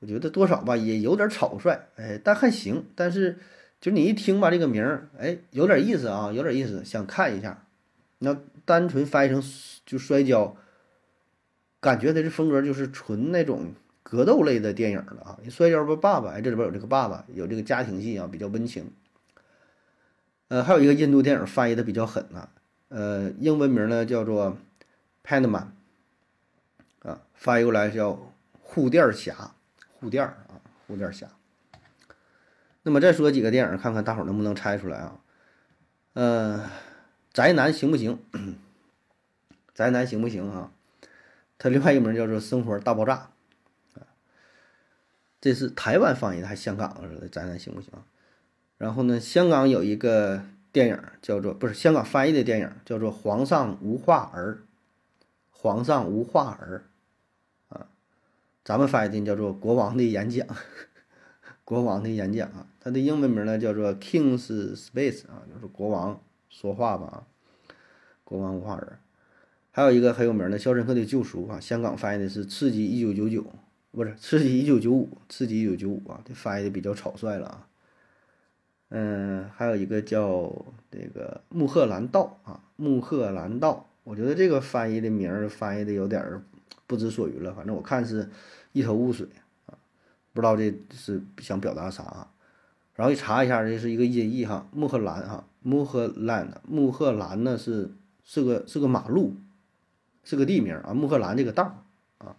我觉得多少吧也有点草率，哎，但还行。但是就你一听吧这个名儿，哎，有点意思啊，有点意思，想看一下。那单纯翻译成就摔跤，感觉它这风格就是纯那种格斗类的电影了啊！摔跤吧，爸爸，哎，这里边有这个爸爸，有这个家庭戏啊，比较温情。呃，还有一个印度电影翻译的比较狠啊，呃，英文名呢叫做《Panman》，啊，翻译过来叫护垫侠，护垫儿啊，护垫侠。那么再说几个电影，看看大伙能不能猜出来啊？嗯。宅男行不行？[coughs] 宅男行不行啊？他另外一个名叫做《生活大爆炸》这是台湾翻译的，还香港的。宅男行不行？然后呢，香港有一个电影叫做不是香港翻译的电影叫做《皇上无话儿》，皇上无话儿啊，咱们翻译的叫做《国王的演讲》，[laughs] 国王的演讲啊，它的英文名呢叫做《King's Space》啊，就是国王。说话吧，国王无话人。还有一个很有名的《肖申克的救赎》啊，香港翻译的是《刺激一九九九》，不是《刺激一九九五》，《刺激一九九五》啊，这翻译的比较草率了啊。嗯，还有一个叫这个《穆赫兰道》啊，《穆赫兰道》，我觉得这个翻译的名儿翻译的有点不知所云了，反正我看是一头雾水啊，不知道这是想表达啥。啊然后一查一下，这是一个音译哈，穆赫兰哈。穆赫兰，穆赫兰呢是是个是个马路，是个地名啊。穆赫兰这个道啊，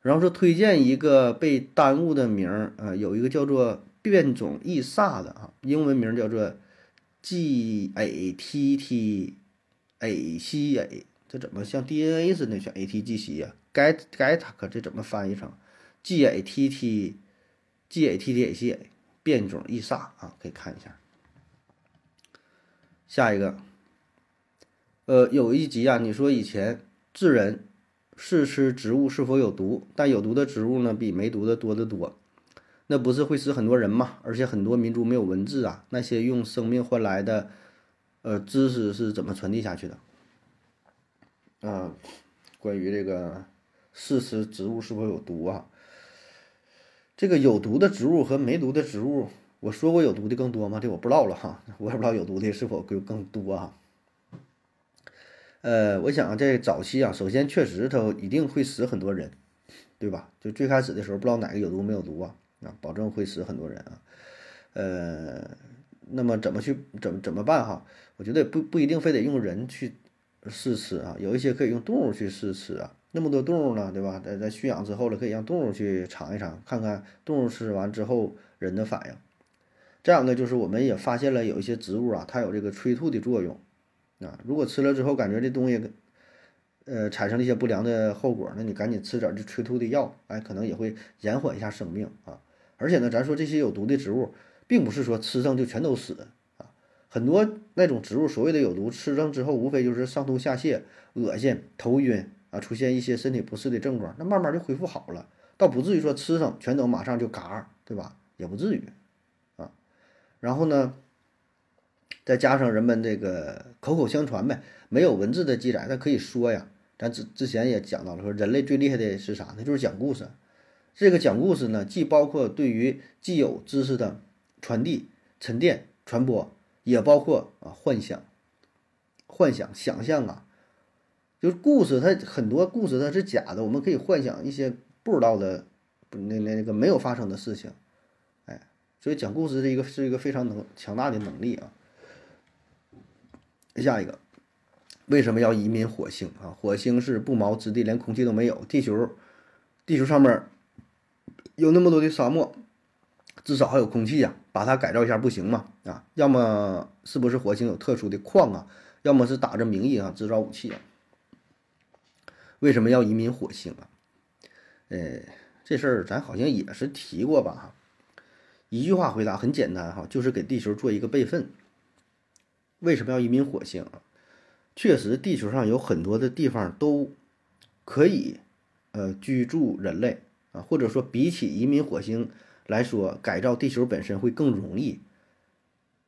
然后说推荐一个被耽误的名儿啊，有一个叫做变种异煞的啊，英文名叫做 G A T T A C A，这怎么像 DNA 似的像 A T G C 呀？Get Get 可这怎么翻译成 G A T T G A T T A C A 变种异煞啊？可以看一下。下一个，呃，有一集啊，你说以前智人试吃植物是否有毒，但有毒的植物呢比没毒的多得多，那不是会死很多人吗？而且很多民族没有文字啊，那些用生命换来的，呃，知识是怎么传递下去的？啊，关于这个试吃植物是否有毒啊，这个有毒的植物和没毒的植物。我说过有毒的更多吗？这我不知道了哈，我也不知道有毒的是否更更多哈。呃，我想在早期啊，首先确实它一定会死很多人，对吧？就最开始的时候不知道哪个有毒没有毒啊，啊，保证会死很多人啊。呃，那么怎么去怎么怎么办哈？我觉得不不一定非得用人去试吃啊，有一些可以用动物去试吃啊。那么多动物呢，对吧？在在驯养之后了，可以让动物去尝一尝，看看动物吃完之后人的反应。这样呢，就是我们也发现了有一些植物啊，它有这个催吐的作用啊。如果吃了之后感觉这东西，呃，产生了一些不良的后果，那你赶紧吃点这催吐的药，哎，可能也会延缓一下生命啊。而且呢，咱说这些有毒的植物，并不是说吃上就全都死啊。很多那种植物所谓的有毒，吃上之后无非就是上吐下泻、恶心、头晕啊，出现一些身体不适的症状，那慢慢就恢复好了，倒不至于说吃上全都马上就嘎，对吧？也不至于。然后呢，再加上人们这个口口相传呗，没有文字的记载，但可以说呀。咱之之前也讲到了，说人类最厉害的是啥呢？就是讲故事。这个讲故事呢，既包括对于既有知识的传递、沉淀、传播，也包括啊幻想、幻想、想象啊。就是故事，它很多故事它是假的，我们可以幻想一些不知道的、那那那个没有发生的事情。所以讲故事是一个是一个非常能强大的能力啊。下一个，为什么要移民火星啊？火星是不毛之地，连空气都没有。地球，地球上面。有那么多的沙漠，至少还有空气呀，把它改造一下不行吗？啊，要么是不是火星有特殊的矿啊？要么是打着名义啊制造武器啊？为什么要移民火星啊？呃，这事儿咱好像也是提过吧？一句话回答很简单哈，就是给地球做一个备份。为什么要移民火星？确实，地球上有很多的地方都可以呃居住人类。啊，或者说比起移民火星来说，改造地球本身会更容易，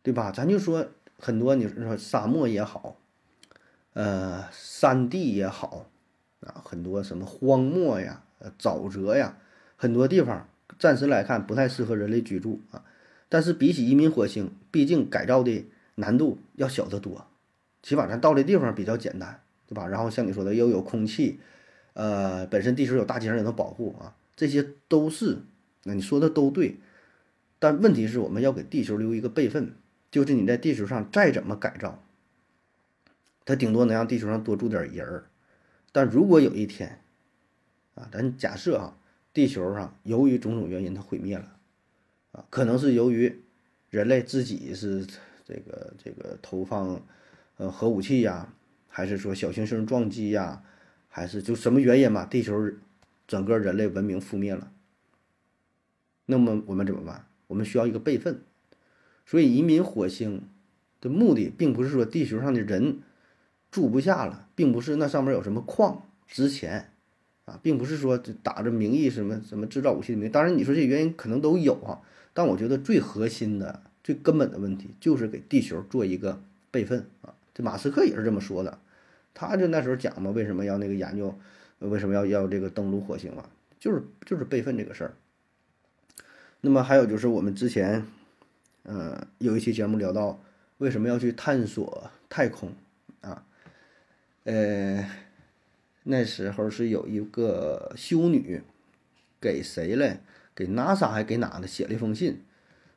对吧？咱就说很多，你说沙漠也好，呃，山地也好，啊，很多什么荒漠呀、沼泽呀，很多地方暂时来看不太适合人类居住啊。但是比起移民火星，毕竟改造的难度要小得多，起码咱到的地方比较简单，对吧？然后像你说的又有空气，呃，本身地球有大气层也能保护啊。这些都是，那你说的都对，但问题是我们要给地球留一个备份，就是你在地球上再怎么改造，它顶多能让地球上多住点人儿。但如果有一天，啊，咱假设啊，地球上由于种种原因它毁灭了，啊，可能是由于人类自己是这个这个投放呃核武器呀，还是说小行星撞击呀，还是就什么原因嘛，地球。整个人类文明覆灭了，那么我们怎么办？我们需要一个备份，所以移民火星的目的，并不是说地球上的人住不下了，并不是那上面有什么矿值钱啊，并不是说打着名义什么什么制造武器的名。当然，你说这原因可能都有啊，但我觉得最核心的、最根本的问题就是给地球做一个备份啊。这马斯克也是这么说的，他就那时候讲嘛，为什么要那个研究？为什么要要这个登陆火星嘛？就是就是备份这个事儿。那么还有就是我们之前，呃，有一期节目聊到为什么要去探索太空啊？呃，那时候是有一个修女给谁嘞？给 NASA 还给哪的写了一封信，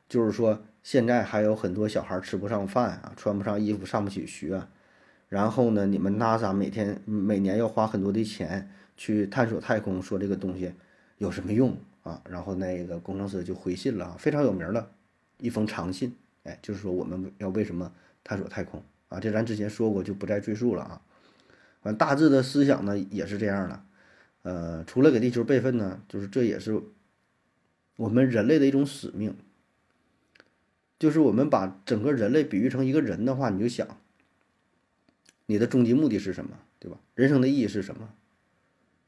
就是说现在还有很多小孩吃不上饭啊，穿不上衣服，上不起学。然后呢，你们 NASA 每天每年要花很多的钱去探索太空，说这个东西有什么用啊？然后那个工程师就回信了，非常有名的一封长信，哎，就是说我们要为什么探索太空啊？这咱之前说过，就不再赘述了啊。大致的思想呢也是这样的，呃，除了给地球备份呢，就是这也是我们人类的一种使命，就是我们把整个人类比喻成一个人的话，你就想。你的终极目的是什么，对吧？人生的意义是什么？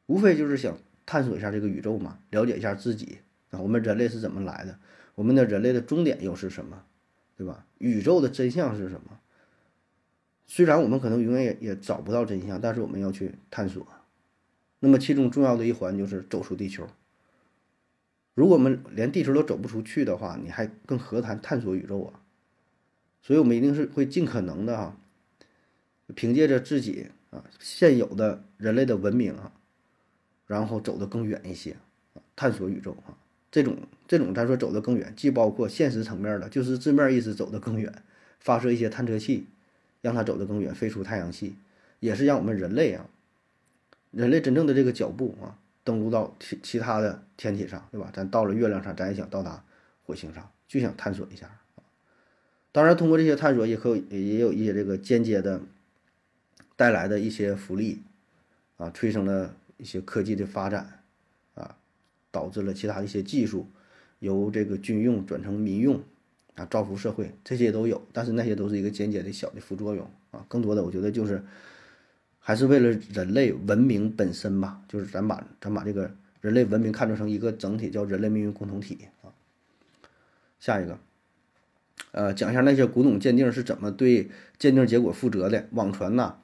无非就是想探索一下这个宇宙嘛，了解一下自己啊。我们人类是怎么来的？我们的人类的终点又是什么，对吧？宇宙的真相是什么？虽然我们可能永远也也找不到真相，但是我们要去探索。那么其中重要的一环就是走出地球。如果我们连地球都走不出去的话，你还更何谈探索宇宙啊？所以我们一定是会尽可能的哈。凭借着自己啊现有的人类的文明啊，然后走得更远一些，探索宇宙啊，这种这种咱说走得更远，既包括现实层面的，就是字面意思走得更远，发射一些探测器，让它走得更远，飞出太阳系，也是让我们人类啊，人类真正的这个脚步啊，登陆到其其他的天体上，对吧？咱到了月亮上，咱也想到达火星上，就想探索一下。当然，通过这些探索，也可也有一些这个间接的带来的一些福利啊，催生了一些科技的发展啊，导致了其他一些技术由这个军用转成民用啊，造福社会，这些都有。但是那些都是一个间接的小的副作用啊，更多的我觉得就是还是为了人类文明本身吧，就是咱把咱把这个人类文明看作成一个整体，叫人类命运共同体啊。下一个。呃，讲一下那些古董鉴定是怎么对鉴定结果负责的。网传呐，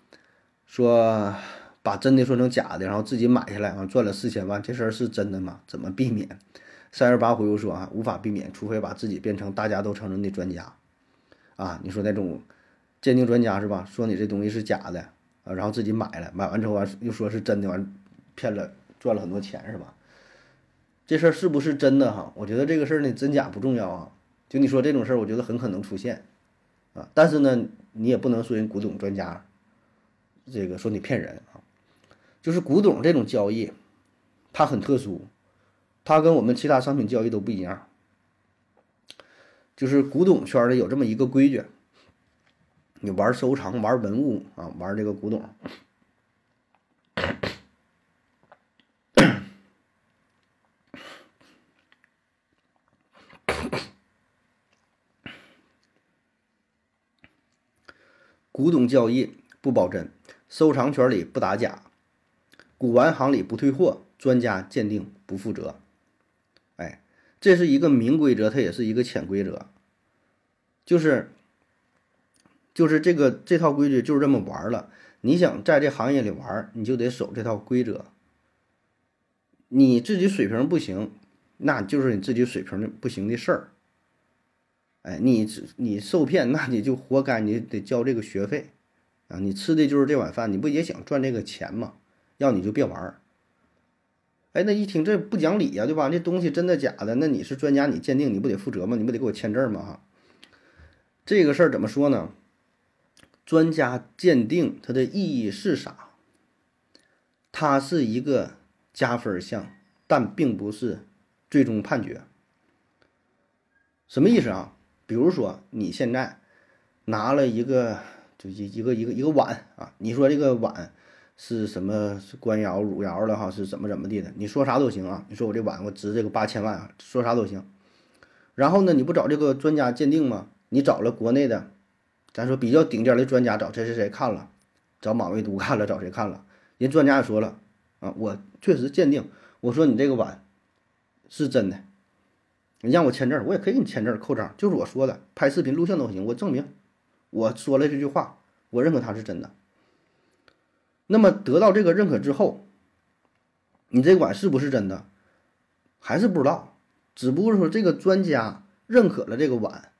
说把真的说成假的，然后自己买下来啊，赚了四千万，这事儿是真的吗？怎么避免？三十八回复说啊，无法避免，除非把自己变成大家都承认的专家啊。你说那种鉴定专家是吧？说你这东西是假的啊，然后自己买了，买完之后完又说是真的，完骗了赚了很多钱是吧？这事儿是不是真的哈？我觉得这个事儿呢，真假不重要啊。就你说这种事儿，我觉得很可能出现，啊，但是呢，你也不能说人古董专家，这个说你骗人啊，就是古董这种交易，它很特殊，它跟我们其他商品交易都不一样，就是古董圈的有这么一个规矩，你玩收藏、玩文物啊，玩这个古董。古董交易不保真，收藏圈里不打假，古玩行里不退货，专家鉴定不负责。这是一个明规则，它也是一个潜规则，就是就是这个这套规矩就是这么玩了。你想在这行业里玩，你就得守这套规则。你自己水平不行，那就是你自己水平的不行的事儿。哎，你你受骗，那你就活该，你得交这个学费，啊，你吃的就是这碗饭，你不也想赚这个钱吗？要你就别玩儿。哎，那一听这不讲理呀，对吧？这东西真的假的？那你是专家，你鉴定你不得负责吗？你不得给我签证吗？哈，这个事儿怎么说呢？专家鉴定它的意义是啥？它是一个加分项，但并不是最终判决。什么意思啊？比如说，你现在拿了一个，就一一个一个一个碗啊，你说这个碗是什么？官窑、汝窑的哈？是怎么怎么地的？你说啥都行啊。你说我这碗我值这个八千万啊，说啥都行。然后呢，你不找这个专家鉴定吗？你找了国内的，咱说比较顶尖的专家，找谁谁谁看了，找马未都看了，找谁看了？人专家也说了啊，我确实鉴定，我说你这个碗是真的。你让我签字，我也可以给你签字扣章，就是我说的，拍视频、录像都行，我证明我说了这句话，我认可它是真的。那么得到这个认可之后，你这碗是不是真的，还是不知道？只不过说这个专家认可了这个碗，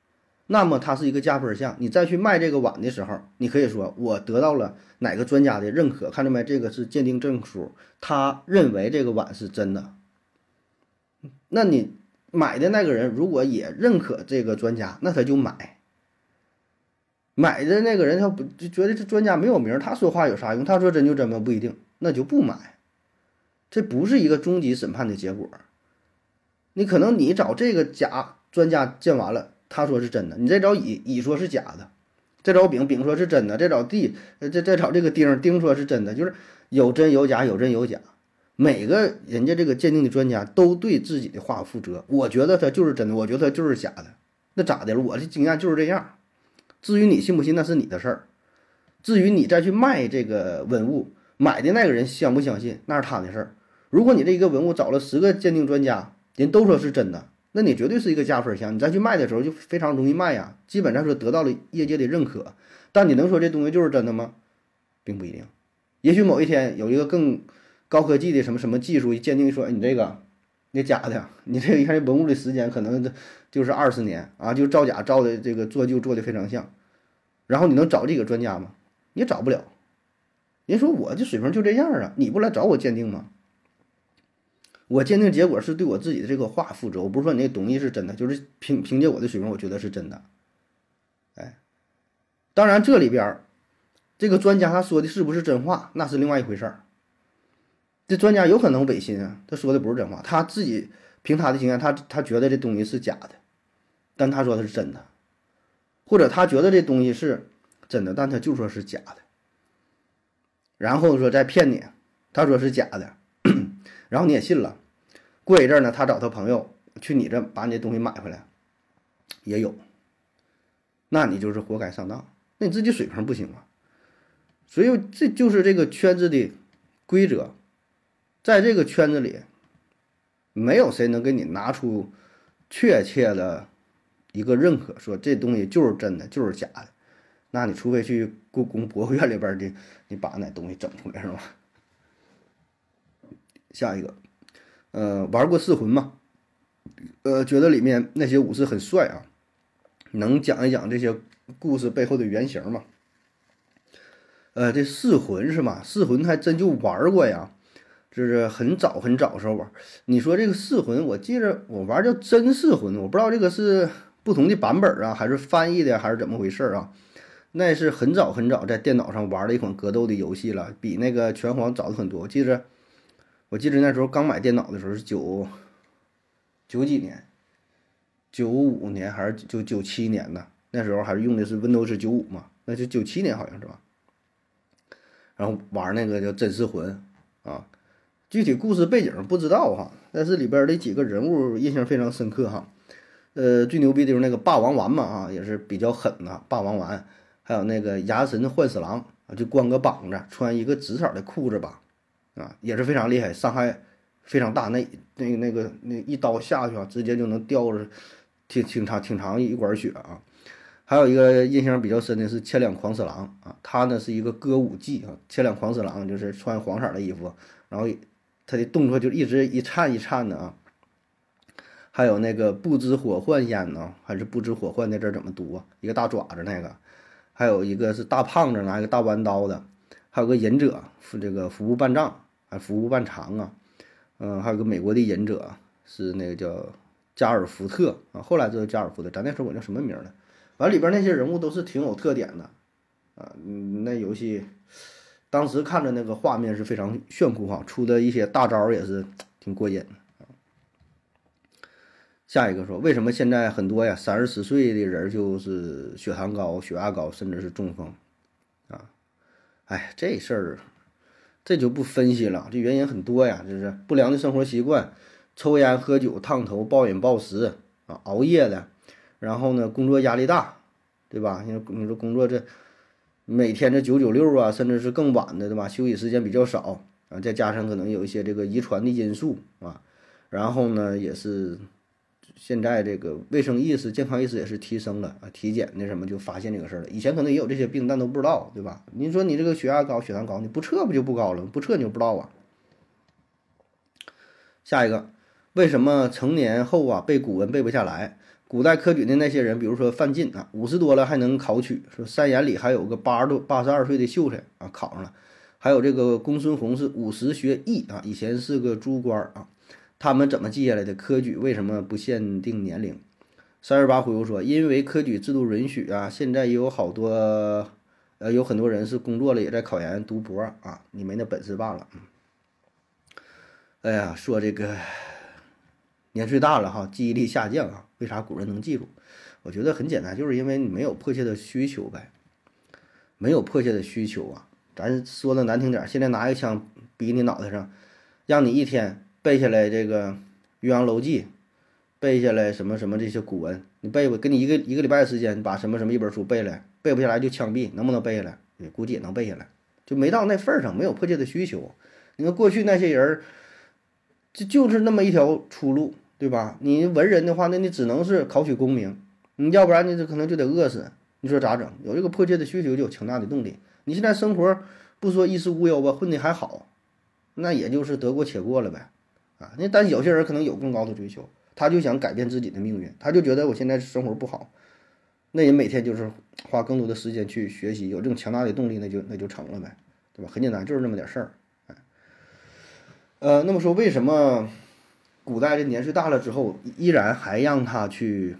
那么它是一个加分项。你再去卖这个碗的时候，你可以说我得到了哪个专家的认可，看着没？这个是鉴定证书，他认为这个碗是真的。那你。买的那个人如果也认可这个专家，那他就买。买的那个人他不就觉得这专家没有名，他说话有啥用？他说真就真吗？不一定，那就不买。这不是一个终极审判的结果。你可能你找这个甲专家见完了，他说是真的；你再找乙，乙说是假的；再找丙，丙说是真的；再找 D，再再找这个丁，丁说是真的。就是有真有假，有真有假。每个人家这个鉴定的专家都对自己的话负责。我觉得他就是真的，我觉得他就是假的，那咋的了？我的经验就是这样。至于你信不信，那是你的事儿。至于你再去卖这个文物，买的那个人相不相信，那是他的事儿。如果你这一个文物找了十个鉴定专家，人都说是真的，那你绝对是一个加分项。你再去卖的时候就非常容易卖呀，基本上说得到了业界的认可。但你能说这东西就是真的吗？并不一定。也许某一天有一个更。高科技的什么什么技术鉴定说你这个，你假的，你这个一看这文物的时间可能就是二十年啊，就造假造的这个做旧做的非常像，然后你能找这个专家吗？也找不了。人说我这水平就这样啊，你不来找我鉴定吗？我鉴定结果是对我自己的这个话负责，我不是说你那东西是真的，就是凭凭借我的水平，我觉得是真的。哎，当然这里边这个专家他说的是不是真话，那是另外一回事儿。这专家有可能违心啊，他说的不是真话，他自己凭他的经验，他他觉得这东西是假的，但他说的是真的，或者他觉得这东西是真的，但他就说是假的，然后说再骗你，他说是假的。[clears throat] 然后你也信了，过一阵呢，他找他朋友去你这把你这东西买回来，也有，那你就是活该上当，那你自己水平不行啊。所以这就是这个圈子的规则，在这个圈子里，没有谁能给你拿出确切的一个认可，说这东西就是真的，就是假的。那你除非去故宫博物院里边的，你把那东西整出来是吧？下一个，呃，玩过《四魂》吗？呃，觉得里面那些武士很帅啊，能讲一讲这些故事背后的原型吗？呃，这《四魂》是吗？《四魂》还真就玩过呀，就是很早很早的时候玩。你说这个《四魂》，我记着我玩叫真四魂，我不知道这个是不同的版本啊，还是翻译的，还是怎么回事啊？那是很早很早在电脑上玩的一款格斗的游戏了，比那个拳皇早的很多。我记着。我记得那时候刚买电脑的时候是九九几年，九五年还是九九七年的？那时候还是用的是 Windows 九五嘛？那就九七年好像是吧？然后玩那个叫《真四魂》啊，具体故事背景不知道哈，但是里边的几个人物印象非常深刻哈。呃，最牛逼的就是那个霸王丸嘛啊，也是比较狠的霸王丸，还有那个牙神幻四郎啊，就光个膀子，穿一个紫色的裤子吧。啊，也是非常厉害，伤害非常大。那那那个那一刀下去啊，直接就能掉着挺挺长挺长一管血啊。还有一个印象比较深的是千两狂四郎啊，他呢是一个歌舞伎啊。千两狂四郎就是穿黄色的衣服，然后他的动作就一直一颤一颤的啊。还有那个不知火幻烟呢，还是不知火幻那字怎么读啊？一个大爪子那个，还有一个是大胖子拿一个大弯刀的，还有个忍者是这个服部半藏。还服务半长啊，嗯，还有个美国的忍者是那个叫加尔福特啊，后来就是加尔福特，咱那时候我叫什么名呢？完里边那些人物都是挺有特点的啊，那游戏当时看着那个画面是非常炫酷哈，出的一些大招也是挺过瘾啊。下一个说，为什么现在很多呀三十岁的人就是血糖高、血压高，甚至是中风啊？哎，这事儿。这就不分析了，这原因很多呀，就是不良的生活习惯，抽烟喝酒、烫头、暴饮暴食啊，熬夜的，然后呢，工作压力大，对吧？你说你说工作这每天这九九六啊，甚至是更晚的，对吧？休息时间比较少啊，再加上可能有一些这个遗传的因素啊，然后呢，也是。现在这个卫生意识、健康意识也是提升了啊，体检那什么就发现这个事儿了。以前可能也有这些病，但都不知道，对吧？你说你这个血压高、血糖高，你不测不就不高了？不测你就不知道啊。下一个，为什么成年后啊背古文背不下来？古代科举的那些人，比如说范进啊，五十多了还能考取，说三眼里还有个八十多、八十二岁的秀才啊考上了，还有这个公孙弘是五十学艺啊，以前是个猪官啊。他们怎么记下来的？科举为什么不限定年龄？三十八忽悠说，因为科举制度允许啊，现在也有好多，呃，有很多人是工作了也在考研读博啊，你没那本事罢了。哎呀，说这个年岁大了哈，记忆力下降啊，为啥古人能记住？我觉得很简单，就是因为你没有迫切的需求呗，没有迫切的需求啊。咱说的难听点，现在拿一枪逼你脑袋上，让你一天。背下来这个《岳阳楼记》，背下来什么什么这些古文，你背不？给你一个一个礼拜的时间，把什么什么一本书背来，背不下来就枪毙，能不能背下来？估计也能背下来，就没到那份儿上，没有迫切的需求。你看过去那些人儿，就就是那么一条出路，对吧？你文人的话，那你只能是考取功名，你要不然你这可能就得饿死。你说咋整？有这个迫切的需求，就有强大的动力。你现在生活不说衣食无忧吧，混的还好，那也就是得过且过了呗。啊，那但有些人可能有更高的追求，他就想改变自己的命运，他就觉得我现在生活不好，那人每天就是花更多的时间去学习，有这种强大的动力，那就那就成了呗，对吧？很简单，就是那么点事儿。哎，呃，那么说为什么古代这年岁大了之后，依然还让他去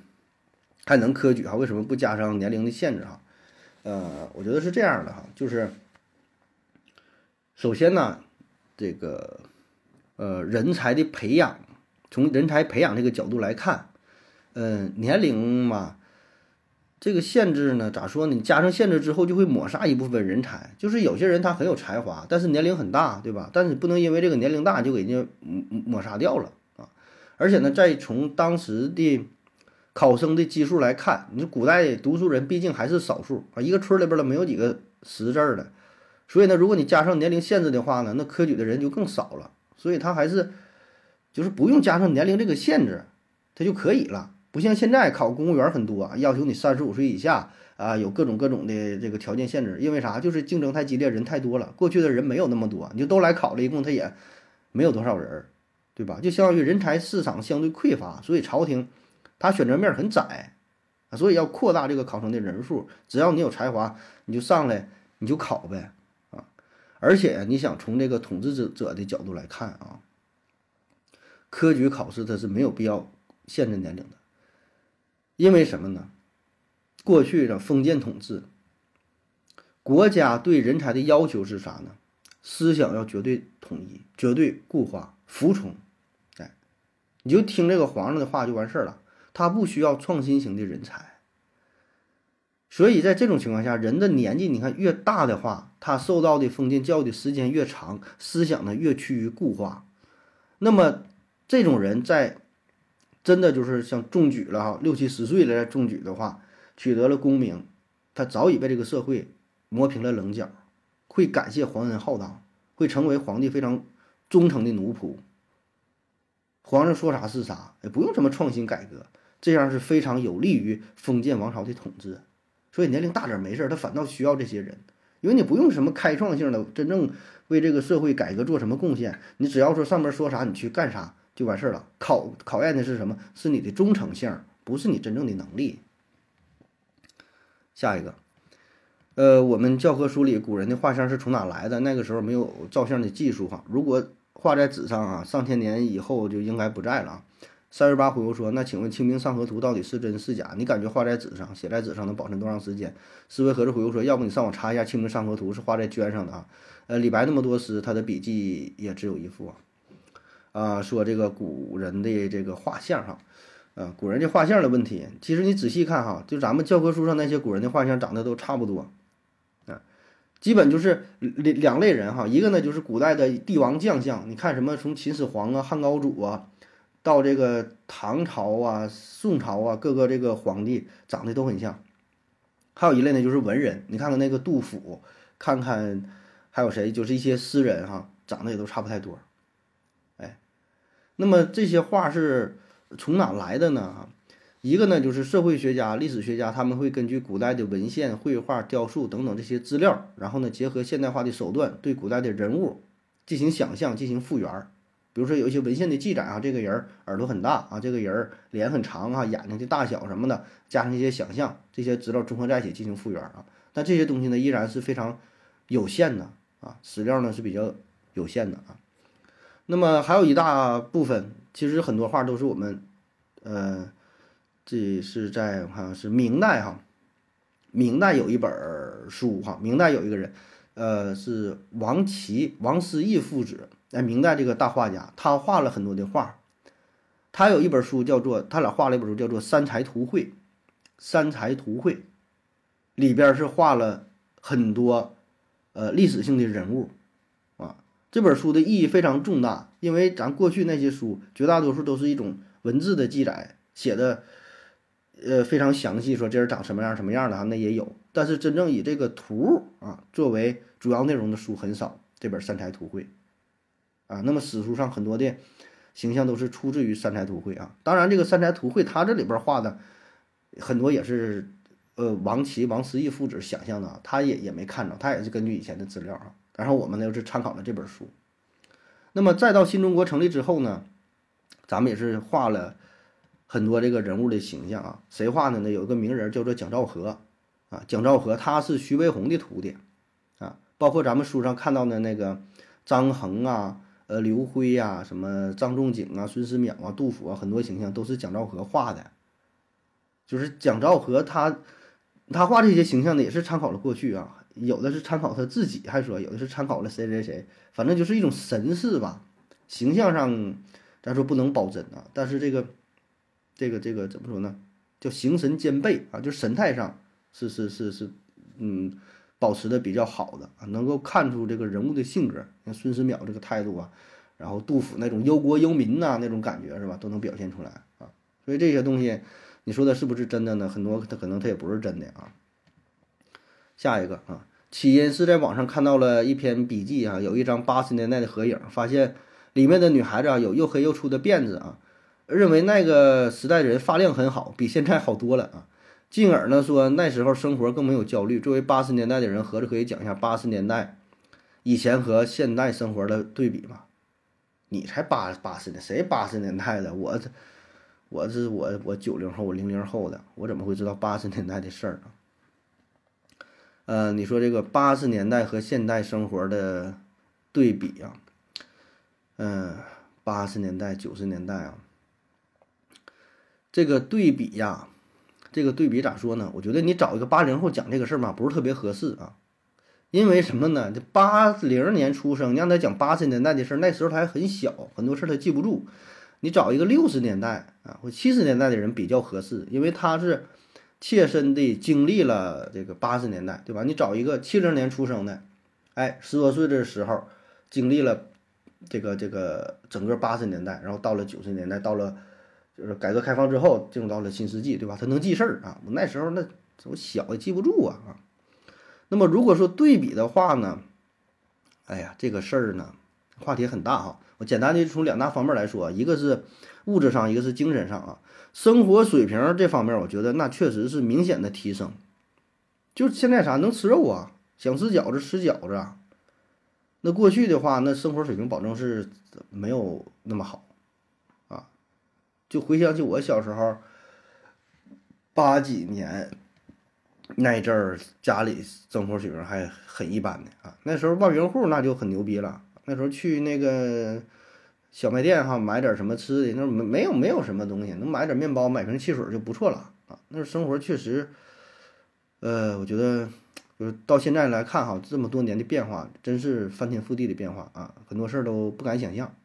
还能科举哈？为什么不加上年龄的限制哈？呃，我觉得是这样的哈，就是首先呢，这个呃人才的培养，从人才培养这个角度来看，嗯，年龄嘛。这个限制呢，咋说呢？你加上限制之后，就会抹杀一部分人才。就是有些人他很有才华，但是年龄很大，对吧？但是你不能因为这个年龄大就给人家抹抹杀掉了啊！而且呢，再从当时的考生的基数来看，你古代读书人毕竟还是少数啊，一个村里边儿没有几个识字的，所以呢，如果你加上年龄限制的话呢，那科举的人就更少了。所以他还是就是不用加上年龄这个限制，他就可以了。不像现在考公务员很多，要求你三十五岁以下啊，有各种各种的这个条件限制。因为啥？就是竞争太激烈，人太多了。过去的人没有那么多，你就都来考了，一共他也没有多少人，对吧？就相当于人才市场相对匮乏，所以朝廷他选择面很窄，所以要扩大这个考生的人数。只要你有才华，你就上来你就考呗！而且你想从这个统治者者的角度来看啊，科举考试它是没有必要限制年龄的。因为什么呢？过去的封建统治，国家对人才的要求是啥呢？思想要绝对统一、绝对固化、服从。哎，你就听这个皇上的话就完事儿了。他不需要创新型的人才。所以在这种情况下，人的年纪你看越大的话，他受到的封建教育的时间越长，思想呢越趋于固化。那么这种人在。真的就是像中举了哈，六七十岁了再中举的话，取得了功名，他早已被这个社会磨平了棱角，会感谢皇恩浩荡，会成为皇帝非常忠诚的奴仆。皇上说啥是啥，也不用什么创新改革，这样是非常有利于封建王朝的统治。所以年龄大点没事儿他反倒需要这些人，因为你不用什么开创性的，真正为这个社会改革做什么贡献，你只要说上面说啥，你去干啥。就完事儿了。考考验的是什么？是你的忠诚性，不是你真正的能力。下一个，呃，我们教科书里古人的画像是从哪来的？那个时候没有照相的技术哈。如果画在纸上啊，上千年以后就应该不在了。三十八回复说：“那请问《清明上河图》到底是真是假？你感觉画在纸上、写在纸上能保存多长时间？”思维盒子回复说：“要不你上网查一下，《清明上河图》是画在绢上的啊。呃，李白那么多诗，他的笔记也只有一幅啊。”啊，说这个古人的这个画像哈，啊，古人这画像的问题，其实你仔细看哈，就咱们教科书上那些古人的画像长得都差不多，啊，基本就是两两类人哈，一个呢就是古代的帝王将相，你看什么从秦始皇啊、汉高祖啊，到这个唐朝啊、宋朝啊，各个这个皇帝长得都很像，还有一类呢就是文人，你看看那个杜甫，看看还有谁，就是一些诗人哈，长得也都差不太多。哎那么这些画是从哪来的呢？一个呢就是社会学家、历史学家，他们会根据古代的文献、绘画、雕塑等等这些资料，然后呢结合现代化的手段，对古代的人物进行想象、进行复原。比如说有一些文献的记载啊，这个人耳朵很大啊，这个人脸很长啊，眼睛的大小什么的，加上一些想象，这些资料综合在一起进行复原啊。但这些东西呢依然是非常有限的啊，史料呢是比较有限的啊。那么还有一大部分，其实很多画都是我们，呃，这是在我看是明代哈，明代有一本书哈，明代有一个人，呃，是王琦、王思义父子，哎，明代这个大画家，他画了很多的画，他有一本书叫做，他俩画了一本书叫做《三才图会》，《三才图会》里边是画了很多，呃，历史性的人物啊。这本书的意义非常重大，因为咱过去那些书绝大多数都是一种文字的记载，写的呃非常详细，说这人长什么样什么样的啊，那也有，但是真正以这个图啊作为主要内容的书很少。这本《三才图会》啊，那么史书上很多的形象都是出自于《三才图会》啊。当然，这个《三才图会》它这里边画的很多也是呃王琦、王思义父子想象的，他也也没看着，他也是根据以前的资料啊。然后我们呢又是参考了这本书，那么再到新中国成立之后呢，咱们也是画了很多这个人物的形象啊。谁画的呢？有一个名人叫做蒋兆和啊，蒋兆和他是徐悲鸿的徒弟啊。包括咱们书上看到的那个张衡啊、呃刘辉呀、什么张仲景啊、孙思邈啊、杜甫啊，很多形象都是蒋兆和画的。就是蒋兆和他他画这些形象呢，也是参考了过去啊，有的是参考他自己，还说有的是参考了谁谁谁，反正就是一种神似吧。形象上咱说不能保真啊，但是这个这个这个怎么说呢？叫形神兼备啊，就神态上是是是是，嗯，保持的比较好的啊，能够看出这个人物的性格，像孙思邈这个态度啊，然后杜甫那种忧国忧民呐那种感觉是吧，都能表现出来啊。所以这些东西。你说的是不是真的呢？很多他可能他也不是真的啊。下一个啊，起因是在网上看到了一篇笔记啊，有一张八十年代的合影，发现里面的女孩子啊有又黑又粗的辫子啊，认为那个时代的人发量很好，比现在好多了啊。进而呢说那时候生活更没有焦虑。作为八十年代的人，合着可以讲一下八十年代以前和现代生活的对比吧？你才八八十年，谁八十年代的？我这。我是我我九零后，我零零后的，我怎么会知道八十年代的事儿呢？呃，你说这个八十年代和现代生活的对比啊，嗯，八十年代九十年代啊，这个对比呀，这个对比咋说呢？我觉得你找一个八零后讲这个事儿嘛，不是特别合适啊，因为什么呢？这八零年出生，你让他讲八十年代的事儿，那时候他还很小，很多事儿他记不住。你找一个六十年代啊或七十年代的人比较合适，因为他是切身的经历了这个八十年代，对吧？你找一个七零年出生的，哎，十多岁的时候经历了这个这个整个八十年代，然后到了九十年代，到了就是改革开放之后进入到了新世纪，对吧？他能记事儿啊，我那时候那我小也记不住啊啊。那么如果说对比的话呢，哎呀，这个事儿呢，话题很大哈。我简单的从两大方面来说，一个是物质上，一个是精神上啊。生活水平这方面，我觉得那确实是明显的提升。就现在啥能吃肉啊，想吃饺子吃饺子。啊那过去的话，那生活水平保证是没有那么好。就回想起我小时候，八几年那阵儿，家里生活水平还很一般的啊。那时候万元户那就很牛逼了。那时候去那个小卖店哈，买点什么吃的，那没没有没有什么东西，能买点面包，买瓶汽水就不错了啊。那时候生活确实，呃，我觉得就是到现在来看哈，这么多年的变化，真是翻天覆地的变化啊，很多事儿都不敢想象。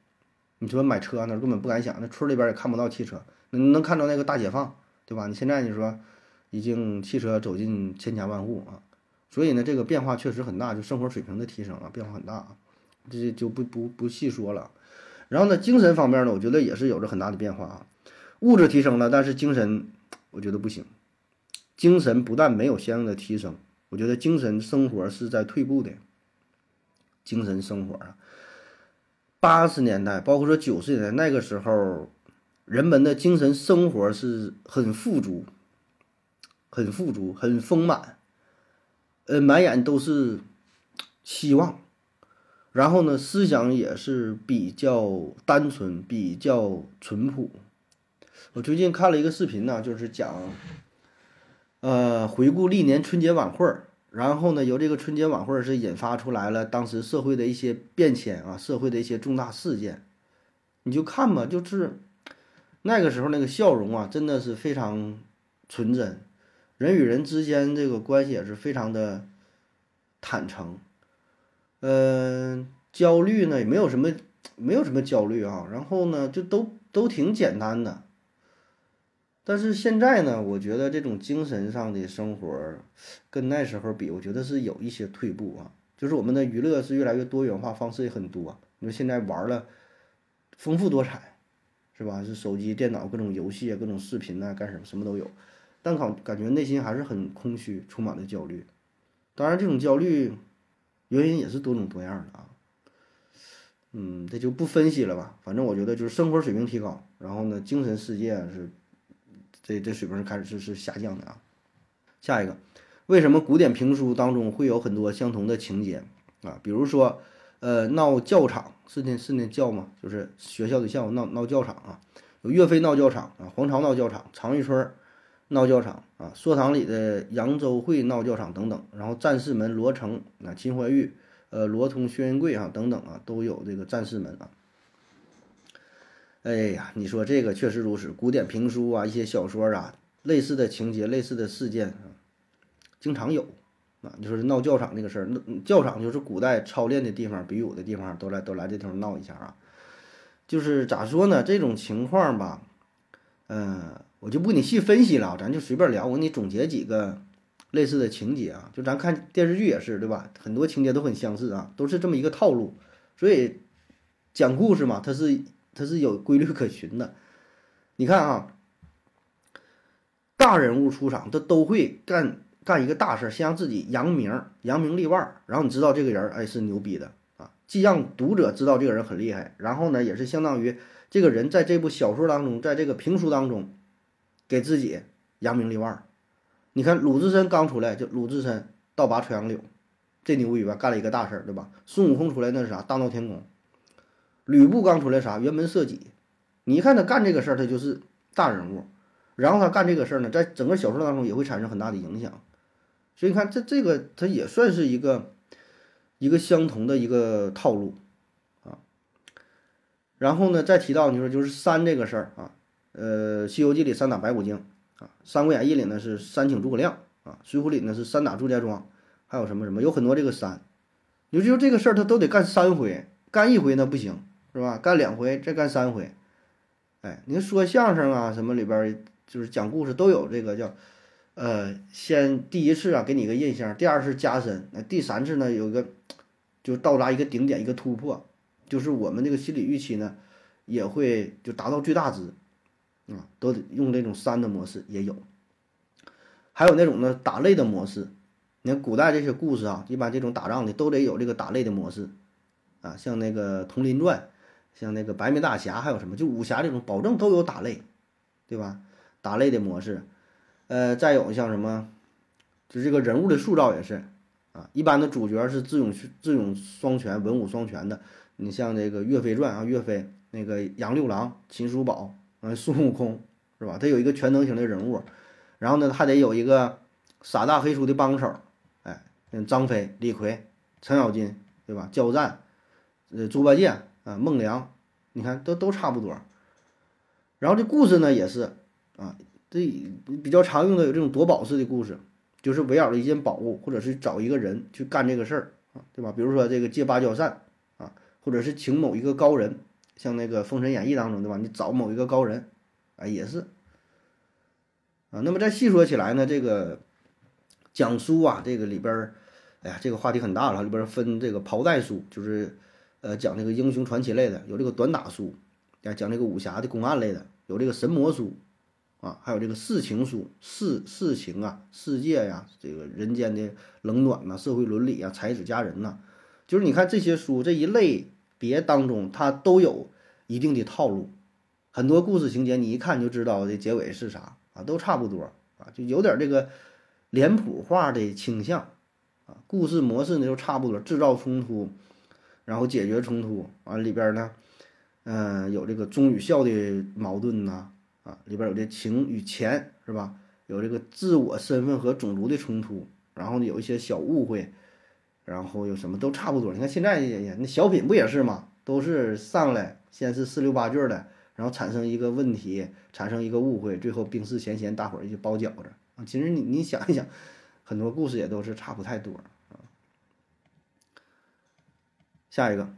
你说买车那根本不敢想，那村里边也看不到汽车，能能看到那个大解放，对吧？你现在你说已经汽车走进千家万户啊，所以呢，这个变化确实很大，就生活水平的提升啊，变化很大啊。这就不不不细说了，然后呢，精神方面呢，我觉得也是有着很大的变化啊。物质提升了，但是精神我觉得不行。精神不但没有相应的提升，我觉得精神生活是在退步的。精神生活啊，八十年代，包括说九十年代那个时候，人们的精神生活是很富足、很富足、很丰满，呃，满眼都是希望。然后呢，思想也是比较单纯、比较淳朴。我最近看了一个视频呢，就是讲，呃，回顾历年春节晚会儿，然后呢，由这个春节晚会是引发出来了当时社会的一些变迁啊，社会的一些重大事件。你就看吧，就是那个时候那个笑容啊，真的是非常纯真，人与人之间这个关系也是非常的坦诚。嗯，焦虑呢也没有什么，没有什么焦虑啊。然后呢，就都都挺简单的。但是现在呢，我觉得这种精神上的生活跟那时候比，我觉得是有一些退步啊。就是我们的娱乐是越来越多元化，方式也很多。你说现在玩了丰富多彩，是吧？是手机、电脑各种游戏啊，各种视频啊，干什么什么都有。但感感觉内心还是很空虚，充满了焦虑。当然，这种焦虑。原因也是多种多样的啊，嗯，这就不分析了吧。反正我觉得就是生活水平提高，然后呢，精神世界是这这水平开始是是下降的啊。下一个，为什么古典评书当中会有很多相同的情节啊？比如说，呃，闹教场是那是那教吗？就是学校的校闹闹教场啊，有岳飞闹教场啊，黄巢闹教场，常遇春闹教场啊，说堂里的扬州会闹教场等等，然后战士们罗成啊，秦怀玉呃罗通、薛仁贵啊等等啊，都有这个战士们啊。哎呀，你说这个确实如此，古典评书啊，一些小说啊，类似的情节、类似的事件，经常有啊。就是闹教场这个事儿，那教场就是古代操练的地方、比武的地方，都来都来这地方闹一下啊。就是咋说呢？这种情况吧，嗯，我就不给你细分析了，咱就随便聊。我给你总结几个类似的情节啊，就咱看电视剧也是，对吧？很多情节都很相似啊，都是这么一个套路。所以讲故事嘛，它是。它是有规律可循的，你看啊，大人物出场，他都会干干一个大事，先让自己扬名，扬名立万，然后你知道这个人哎是牛逼的啊，既让读者知道这个人很厉害，然后呢，也是相当于这个人在这部小说当中，在这个评书当中，给自己扬名立万。你看鲁智深刚出来就鲁智深倒拔垂杨柳，这牛逼吧，干了一个大事儿，对吧？孙悟空出来那是啥？大闹天宫。吕布刚出来啥？辕门射戟，你一看他干这个事儿，他就是大人物。然后他干这个事儿呢，在整个小说当中也会产生很大的影响。所以你看，这这个他也算是一个一个相同的一个套路啊。然后呢，再提到你说就是三这个事儿啊，呃，《西游记》里三打白骨精啊，《三国演义》里呢是三请诸葛亮啊，《水浒》里呢是三打祝家庄，还有什么什么，有很多这个三。你说就这个事儿，他都得干三回，干一回那不行。是吧？干两回，再干三回，哎，您说相声啊，什么里边就是讲故事都有这个叫，呃，先第一次啊给你一个印象，第二次加深，那第三次呢有一个就到达一个顶点，一个突破，就是我们这个心理预期呢也会就达到最大值，啊，都得用这种三的模式也有，还有那种呢打擂的模式，你看古代这些故事啊，一般这种打仗的都得有这个打擂的模式，啊，像那个《铜林传》。像那个白眉大侠，还有什么？就武侠这种，保证都有打擂，对吧？打擂的模式，呃，再有像什么，就这个人物的塑造也是啊。一般的主角是智勇智勇双全、文武双全的。你像这个《岳飞传》啊，岳飞那个杨六郎、秦叔宝啊，孙悟空是吧？他有一个全能型的人物，然后呢，还得有一个傻大黑粗的帮手，哎，像张飞、李逵、程咬金，对吧？交战，呃，猪八戒。啊，孟良，你看都都差不多。然后这故事呢也是啊，这比较常用的有这种夺宝式的故事，就是围绕着一件宝物，或者是找一个人去干这个事儿啊，对吧？比如说这个借芭蕉扇啊，或者是请某一个高人，像那个《封神演义》当中，对吧？你找某一个高人，啊，也是啊。那么再细说起来呢，这个讲书啊，这个里边儿，哎呀，这个话题很大了，里边分这个袍带书，就是。呃，讲这个英雄传奇类的，有这个短打书；啊，讲这个武侠的公案类的，有这个神魔书，啊，还有这个世情书，世世情啊，世界呀，这个人间的冷暖呐，社会伦理啊，才子佳人呐，就是你看这些书这一类别当中，它都有一定的套路，很多故事情节你一看就知道这结尾是啥啊，都差不多啊，就有点这个脸谱化的倾向啊，故事模式呢就差不多，制造冲突。然后解决冲突，完里边呢，嗯，有这个忠与孝的矛盾呐，啊，里边有这情与钱是吧？有这个自我身份和种族的冲突，然后有一些小误会，然后有什么都差不多。你看现在也那小品不也是吗？都是上来先是四六八句的，然后产生一个问题，产生一个误会，最后冰释前嫌，大伙儿就包饺子啊。其实你你想一想，很多故事也都是差不太多。下一个，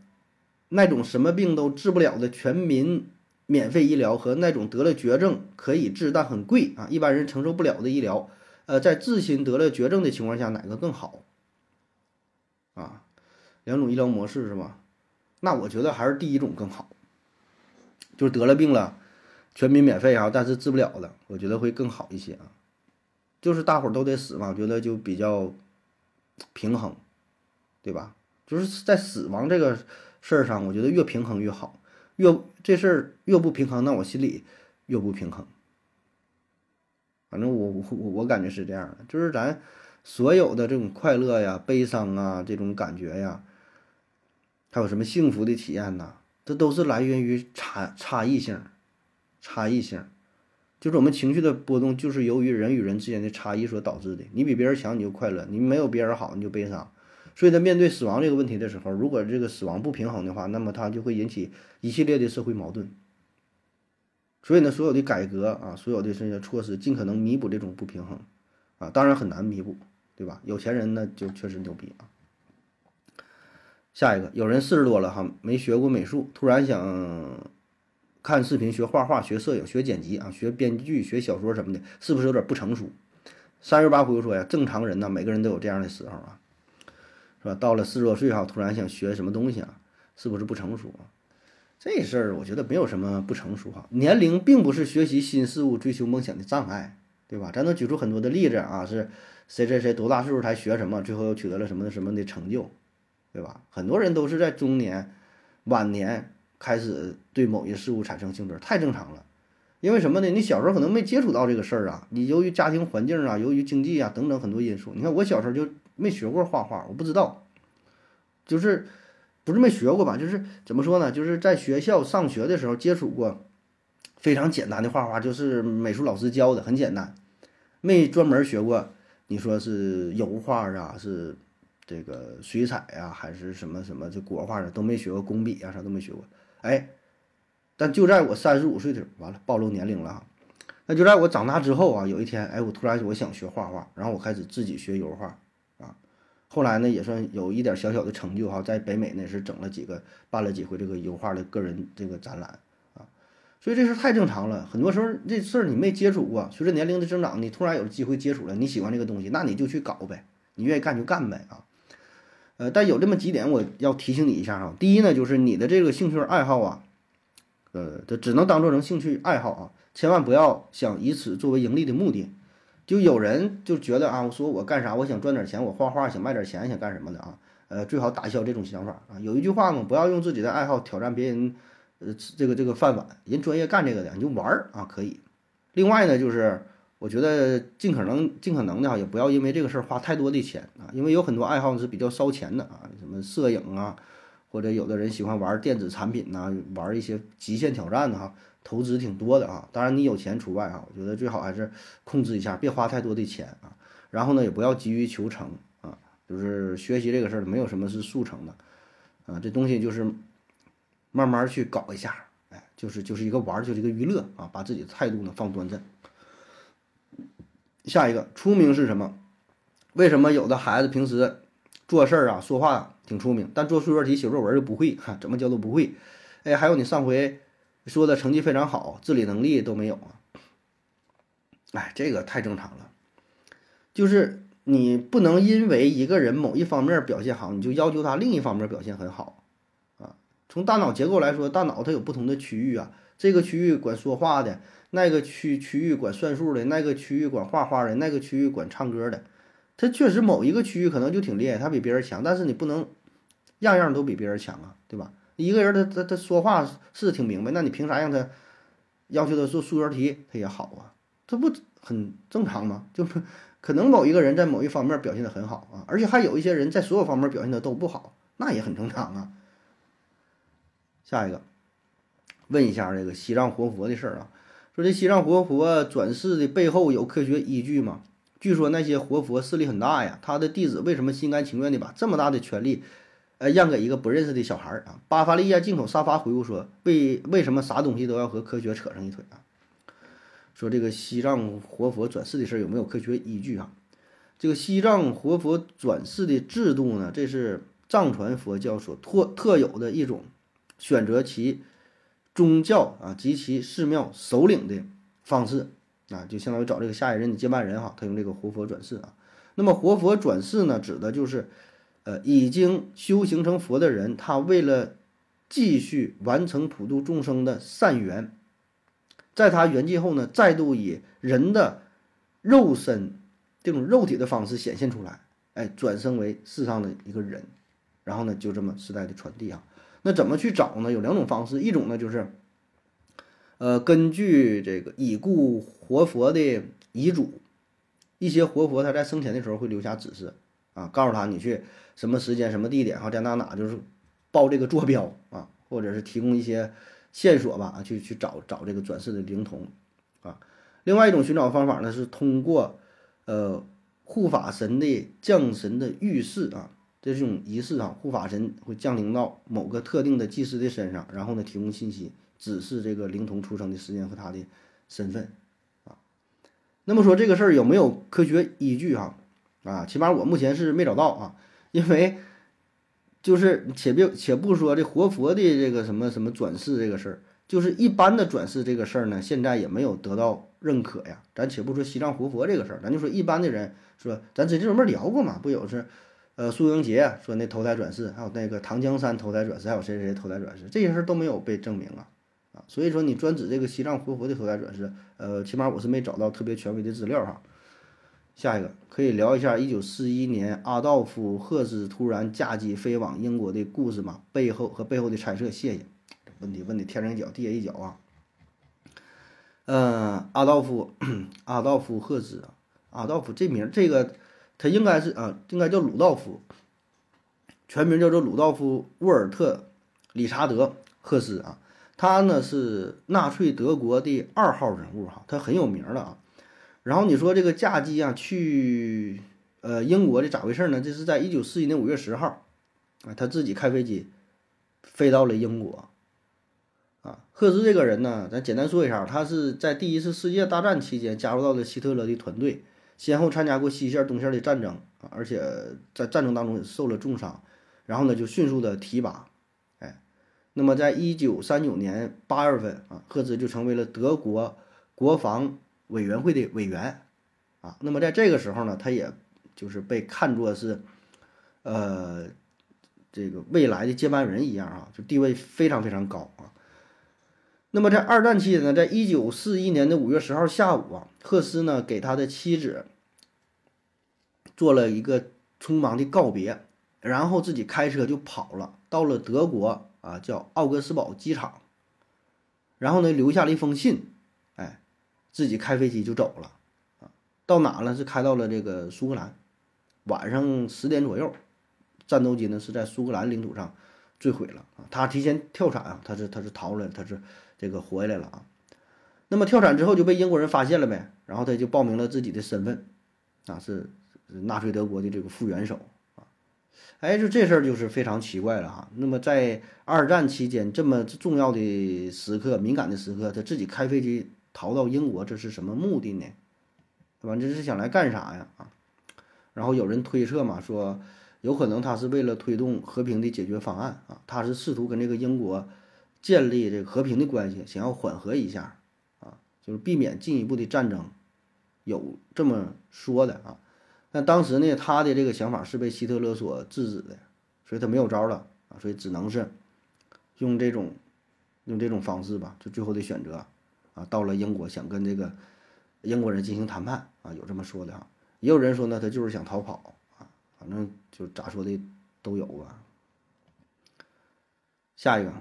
那种什么病都治不了的全民免费医疗和那种得了绝症可以治但很贵啊，一般人承受不了的医疗，呃，在自心得了绝症的情况下，哪个更好？啊，两种医疗模式是吧？那我觉得还是第一种更好，就是得了病了，全民免费啊，但是治不了的，我觉得会更好一些啊。就是大伙儿都得死嘛，我觉得就比较平衡，对吧？就是在死亡这个事儿上，我觉得越平衡越好，越这事儿越不平衡，那我心里越不平衡。反正我我我感觉是这样的，就是咱所有的这种快乐呀、悲伤啊、这种感觉呀，还有什么幸福的体验呐，这都是来源于差差异性，差异性，就是我们情绪的波动，就是由于人与人之间的差异所导致的。你比别人强，你就快乐；你没有别人好，你就悲伤。所以在面对死亡这个问题的时候，如果这个死亡不平衡的话，那么它就会引起一系列的社会矛盾。所以呢，所有的改革啊，所有的这些措施，尽可能弥补这种不平衡啊，当然很难弥补，对吧？有钱人呢就确实牛逼啊。下一个，有人四十多了哈，没学过美术，突然想看视频学画画、学摄影、学剪辑啊、学编剧、学小说什么的，是不是有点不成熟？三月八回复说呀，正常人呢，每个人都有这样的时候啊。是吧？到了四十多岁哈，突然想学什么东西啊？是不是不成熟啊？这事儿我觉得没有什么不成熟哈。年龄并不是学习新事物、追求梦想的障碍，对吧？咱能举出很多的例子啊，是谁谁谁多大岁数才学什么，最后又取得了什么什么的成就，对吧？很多人都是在中年、晚年开始对某一事物产生兴趣，太正常了。因为什么呢？你小时候可能没接触到这个事儿啊，你由于家庭环境啊，由于经济啊等等很多因素。你看我小时候就。没学过画画，我不知道，就是不是没学过吧？就是怎么说呢？就是在学校上学的时候接触过非常简单的画画，就是美术老师教的，很简单，没专门学过。你说是油画啊，是这个水彩呀，还是什么什么这国画啊，都没学过，工笔啊啥都没学过。哎，但就在我三十五岁的时候，完了暴露年龄了哈。那就在我长大之后啊，有一天，哎，我突然我想学画画，然后我开始自己学油画。后来呢，也算有一点小小的成就哈，在北美呢是整了几个，办了几回这个油画的个人这个展览啊，所以这事太正常了。很多时候这事儿你没接触过，随着年龄的增长，你突然有机会接触了，你喜欢这个东西，那你就去搞呗，你愿意干就干呗啊。呃，但有这么几点我要提醒你一下哈。第一呢，就是你的这个兴趣爱好啊，呃，这只能当做成兴趣爱好啊，千万不要想以此作为盈利的目的。就有人就觉得啊，我说我干啥？我想赚点钱，我画画想卖点钱，想干什么的啊？呃，最好打消这种想法啊。有一句话嘛，不要用自己的爱好挑战别人，呃，这个这个饭碗。人专业干这个的，你就玩儿啊，可以。另外呢，就是我觉得尽可能尽可能的啊，也不要因为这个事儿花太多的钱啊，因为有很多爱好是比较烧钱的啊，什么摄影啊，或者有的人喜欢玩电子产品呐，玩一些极限挑战的哈。投资挺多的啊，当然你有钱除外啊。我觉得最好还是控制一下，别花太多的钱啊。然后呢，也不要急于求成啊。就是学习这个事儿，没有什么是速成的啊。这东西就是慢慢去搞一下，哎，就是就是一个玩儿，就是一个娱乐啊。把自己的态度呢放端正。下一个，出名是什么？为什么有的孩子平时做事儿啊、说话挺出名，但做数学题、写作文就不会？哈，怎么教都不会。哎，还有你上回。说的成绩非常好，自理能力都没有啊！哎，这个太正常了。就是你不能因为一个人某一方面表现好，你就要求他另一方面表现很好啊。从大脑结构来说，大脑它有不同的区域啊，这个区域管说话的，那个区区域管算数的，那个区域管画画的，那个区域管唱歌的。他确实某一个区域可能就挺厉害，他比别人强，但是你不能样样都比别人强啊，对吧？一个人他他他说话是挺明白，那你凭啥让他要求他做数学题他也好啊？这不很正常吗？就是可能某一个人在某一方面表现的很好啊，而且还有一些人在所有方面表现的都不好，那也很正常啊。下一个，问一下这个西藏活佛的事儿啊，说这西藏活佛转世的背后有科学依据吗？据说那些活佛势力很大呀，他的弟子为什么心甘情愿的把这么大的权力？呃，让给一个不认识的小孩儿啊！巴伐利亚进口沙发回复说：“为为什么啥东西都要和科学扯上一腿啊？”说这个西藏活佛转世的事儿有没有科学依据啊？这个西藏活佛转世的制度呢，这是藏传佛教所特特有的一种选择其宗教啊及其寺庙首领的方式啊，就相当于找这个下一任的接班人哈，他用这个活佛转世啊。那么活佛转世呢，指的就是。呃，已经修行成佛的人，他为了继续完成普度众生的善缘，在他圆寂后呢，再度以人的肉身这种肉体的方式显现出来，哎，转生为世上的一个人，然后呢，就这么世代的传递啊。那怎么去找呢？有两种方式，一种呢就是，呃，根据这个已故活佛的遗嘱，一些活佛他在生前的时候会留下指示啊，告诉他你去。什么时间、什么地点哈，在哪哪就是报这个坐标啊，或者是提供一些线索吧啊，去去找找这个转世的灵童啊。另外一种寻找方法呢，是通过呃护法神的降神的预示啊，这是一种仪式啊，护法神会降临到某个特定的祭司的身上，然后呢提供信息，指示这个灵童出生的时间和他的身份啊。那么说这个事儿有没有科学依据哈？啊，起码我目前是没找到啊，因为就是且别且不说这活佛的这个什么什么转世这个事儿，就是一般的转世这个事儿呢，现在也没有得到认可呀。咱且不说西藏活佛这个事儿，咱就说一般的人说，咱之前专门聊过嘛，不有是。呃，苏英杰说那投胎转世，还有那个唐江山投胎转世，还有谁谁投胎转世，这些事儿都没有被证明啊啊！所以说你专指这个西藏活佛的投胎转世，呃，起码我是没找到特别权威的资料哈。下一个可以聊一下一九四一年阿道夫·赫兹突然驾机飞往英国的故事吗？背后和背后的猜测，谢谢。问题问的天上一脚地下一脚啊。嗯，阿道夫，[coughs] 阿道夫·赫兹，阿道夫这名这个。他应该是啊，应该叫鲁道夫，全名叫做鲁道夫·沃尔特·理查德·赫斯啊。他呢是纳粹德国的二号人物哈，他很有名的啊。然后你说这个驾机啊去呃英国的咋回事呢？这是在一九四一年五月十号啊，他自己开飞机飞到了英国啊。赫兹这个人呢，咱简单说一下，他是在第一次世界大战期间加入到了希特勒的团队。先后参加过西线、东线的战争，而且在战争当中也受了重伤，然后呢就迅速的提拔，哎，那么在一九三九年八月份啊，赫兹就成为了德国国防委员会的委员啊。那么在这个时候呢，他也就是被看作是呃这个未来的接班人一样啊，就地位非常非常高啊。那么在二战期间呢，在一九四一年的五月十号下午啊，赫斯呢给他的妻子做了一个匆忙的告别，然后自己开车就跑了，到了德国啊，叫奥格斯堡机场，然后呢留下了一封信，自己开飞机就走了啊，到哪了？是开到了这个苏格兰，晚上十点左右，战斗机呢是在苏格兰领土上坠毁了啊，他提前跳伞啊，他是他是逃出来，他是。这个活下来了啊，那么跳伞之后就被英国人发现了呗，然后他就报名了自己的身份，啊是纳粹德国的这个副元首啊，哎，就这事儿就是非常奇怪了哈。那么在二战期间这么重要的时刻、敏感的时刻，他自己开飞机逃到英国，这是什么目的呢？对吧？这是想来干啥呀？啊，然后有人推测嘛，说有可能他是为了推动和平的解决方案啊，他是试图跟这个英国。建立这个和平的关系，想要缓和一下，啊，就是避免进一步的战争，有这么说的啊。但当时呢，他的这个想法是被希特勒所制止的，所以他没有招了啊，所以只能是用这种用这种方式吧，就最后的选择啊，到了英国想跟这个英国人进行谈判啊，有这么说的啊。也有人说呢，他就是想逃跑啊，反正就咋说的都有吧。下一个。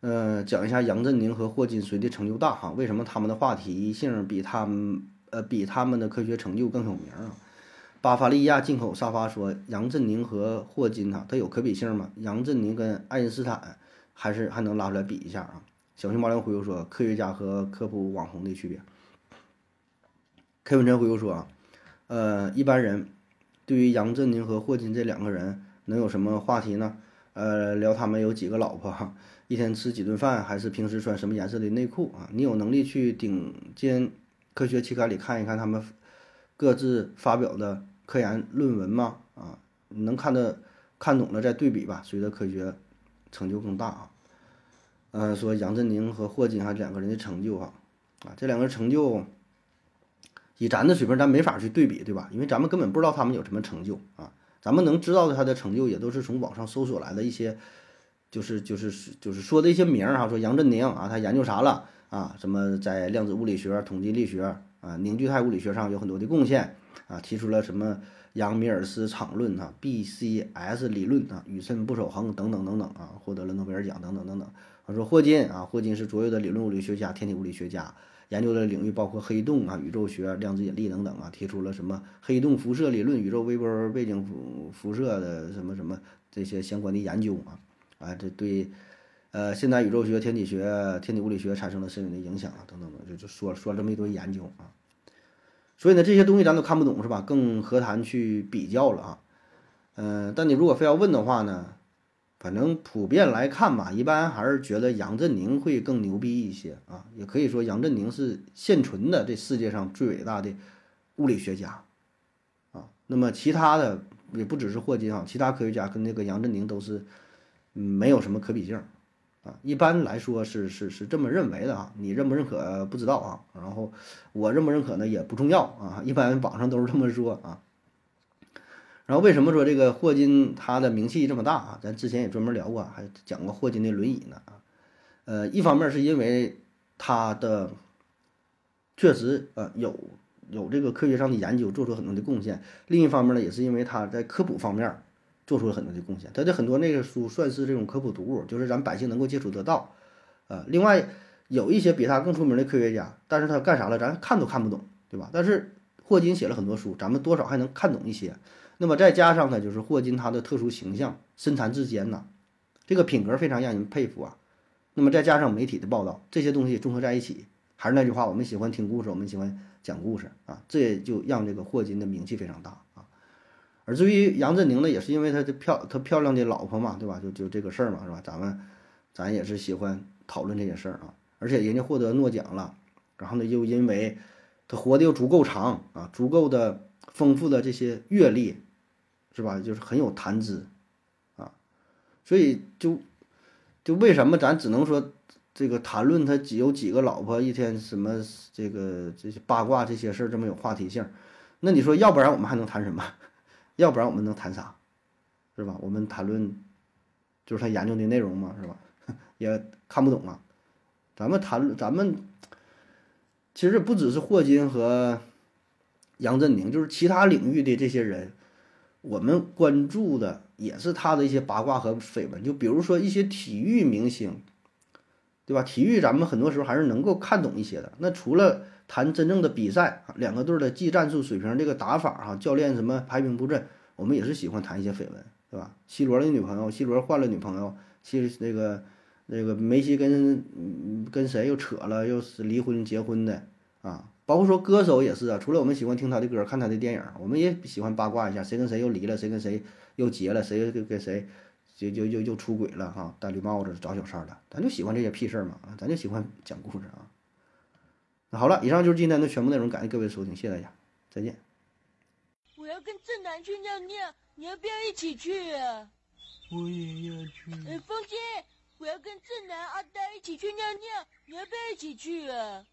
呃，讲一下杨振宁和霍金谁的成就大哈？为什么他们的话题性比他们呃比他们的科学成就更有名啊？巴伐利亚进口沙发说，杨振宁和霍金哈，他有可比性吗？杨振宁跟爱因斯坦还是还能拉出来比一下啊？小熊猫粮回复说，科学家和科普网红的区别。开文晨回复说啊，呃，一般人对于杨振宁和霍金这两个人能有什么话题呢？呃，聊他们有几个老婆？一天吃几顿饭，还是平时穿什么颜色的内裤啊？你有能力去顶尖科学期刊里看一看他们各自发表的科研论文吗？啊，你能看得看懂了再对比吧，随着科学成就更大啊？嗯，说杨振宁和霍金哈两个人的成就哈，啊，这两个人成就以咱的水平咱没法去对比，对吧？因为咱们根本不知道他们有什么成就啊，咱们能知道他的成就也都是从网上搜索来的一些。就是就是就是说的一些名儿哈，说杨振宁啊，他研究啥了啊？什么在量子物理学、统计力学啊、凝聚态物理学上有很多的贡献啊？提出了什么杨米尔斯场论啊、BCS 理论啊、宇称不守恒等等等等啊，获得了诺贝尔奖等等等等。他说霍金啊，霍金是卓越的理论物理学家、天体物理学家，研究的领域包括黑洞啊、宇宙学、量子引力等等啊，提出了什么黑洞辐射理论、宇宙微波背景辐辐射的什么什么这些相关的研究啊。啊，这对，呃，现代宇宙学、天体学、天体物理学产生了深远的影响啊，等等等，就就说说了这么一堆研究啊。所以呢，这些东西咱都看不懂是吧？更何谈去比较了啊？嗯、但你如果非要问的话呢，反正普遍来看吧，一般还是觉得杨振宁会更牛逼一些啊。也可以说杨振宁是现存的这世界上最伟大的物理学家啊。那么其他的也不只是霍金啊，其他科学家跟那个杨振宁都是没有什么可比性啊。一般来说是是是这么认为的啊，你认不认可不知道啊。然后我认不认可呢也不重要啊，一般网上都是这么说啊。然后为什么说这个霍金他的名气这么大啊？咱之前也专门聊过，还讲过霍金的轮椅呢啊。呃，一方面是因为他的确实呃有有这个科学上的研究，做出很多的贡献；另一方面呢，也是因为他在科普方面做出了很多的贡献。他的很多那个书算是这种科普读物，就是咱百姓能够接触得到。呃，另外有一些比他更出名的科学家，但是他干啥了，咱看都看不懂，对吧？但是霍金写了很多书，咱们多少还能看懂一些。那么再加上呢，就是霍金他的特殊形象，身残志坚呐，这个品格非常让人佩服啊。那么再加上媒体的报道，这些东西综合在一起，还是那句话，我们喜欢听故事，我们喜欢讲故事啊，这也就让这个霍金的名气非常大啊。而至于杨振宁呢，也是因为他的漂他漂亮的老婆嘛，对吧？就就这个事儿嘛，是吧？咱们咱也是喜欢讨论这些事儿啊。而且人家获得诺奖了，然后呢，又因为他活得又足够长啊，足够的丰富的这些阅历。是吧？就是很有谈资，啊，所以就就为什么咱只能说这个谈论他几有几个老婆，一天什么这个这些八卦这些事儿这么有话题性？那你说，要不然我们还能谈什么？[laughs] 要不然我们能谈啥？是吧？我们谈论就是他研究的内容嘛，是吧？[laughs] 也看不懂啊。咱们谈论咱们其实不只是霍金和杨振宁，就是其他领域的这些人。我们关注的也是他的一些八卦和绯闻，就比如说一些体育明星，对吧？体育咱们很多时候还是能够看懂一些的。那除了谈真正的比赛，两个队的技战术水平、这个打法啊，教练什么排兵布阵，我们也是喜欢谈一些绯闻，对吧？C 罗的女朋友，C 罗换了女朋友，其实那个那个梅西跟跟谁又扯了，又是离婚结婚的啊。包括说歌手也是啊，除了我们喜欢听他的歌、看他的电影，我们也喜欢八卦一下，谁跟谁又离了，谁跟谁又结了，谁又跟谁就就又又出轨了哈，戴绿帽子找小三的，咱就喜欢这些屁事儿嘛，咱就喜欢讲故事啊。那好了，以上就是今天的全部内容，感谢各位收听，谢谢大家，再见。我要跟正南去尿尿，你要不要一起去啊？我也要去。哎，风姐，我要跟正南、阿呆一起去尿尿，你要不要一起去啊？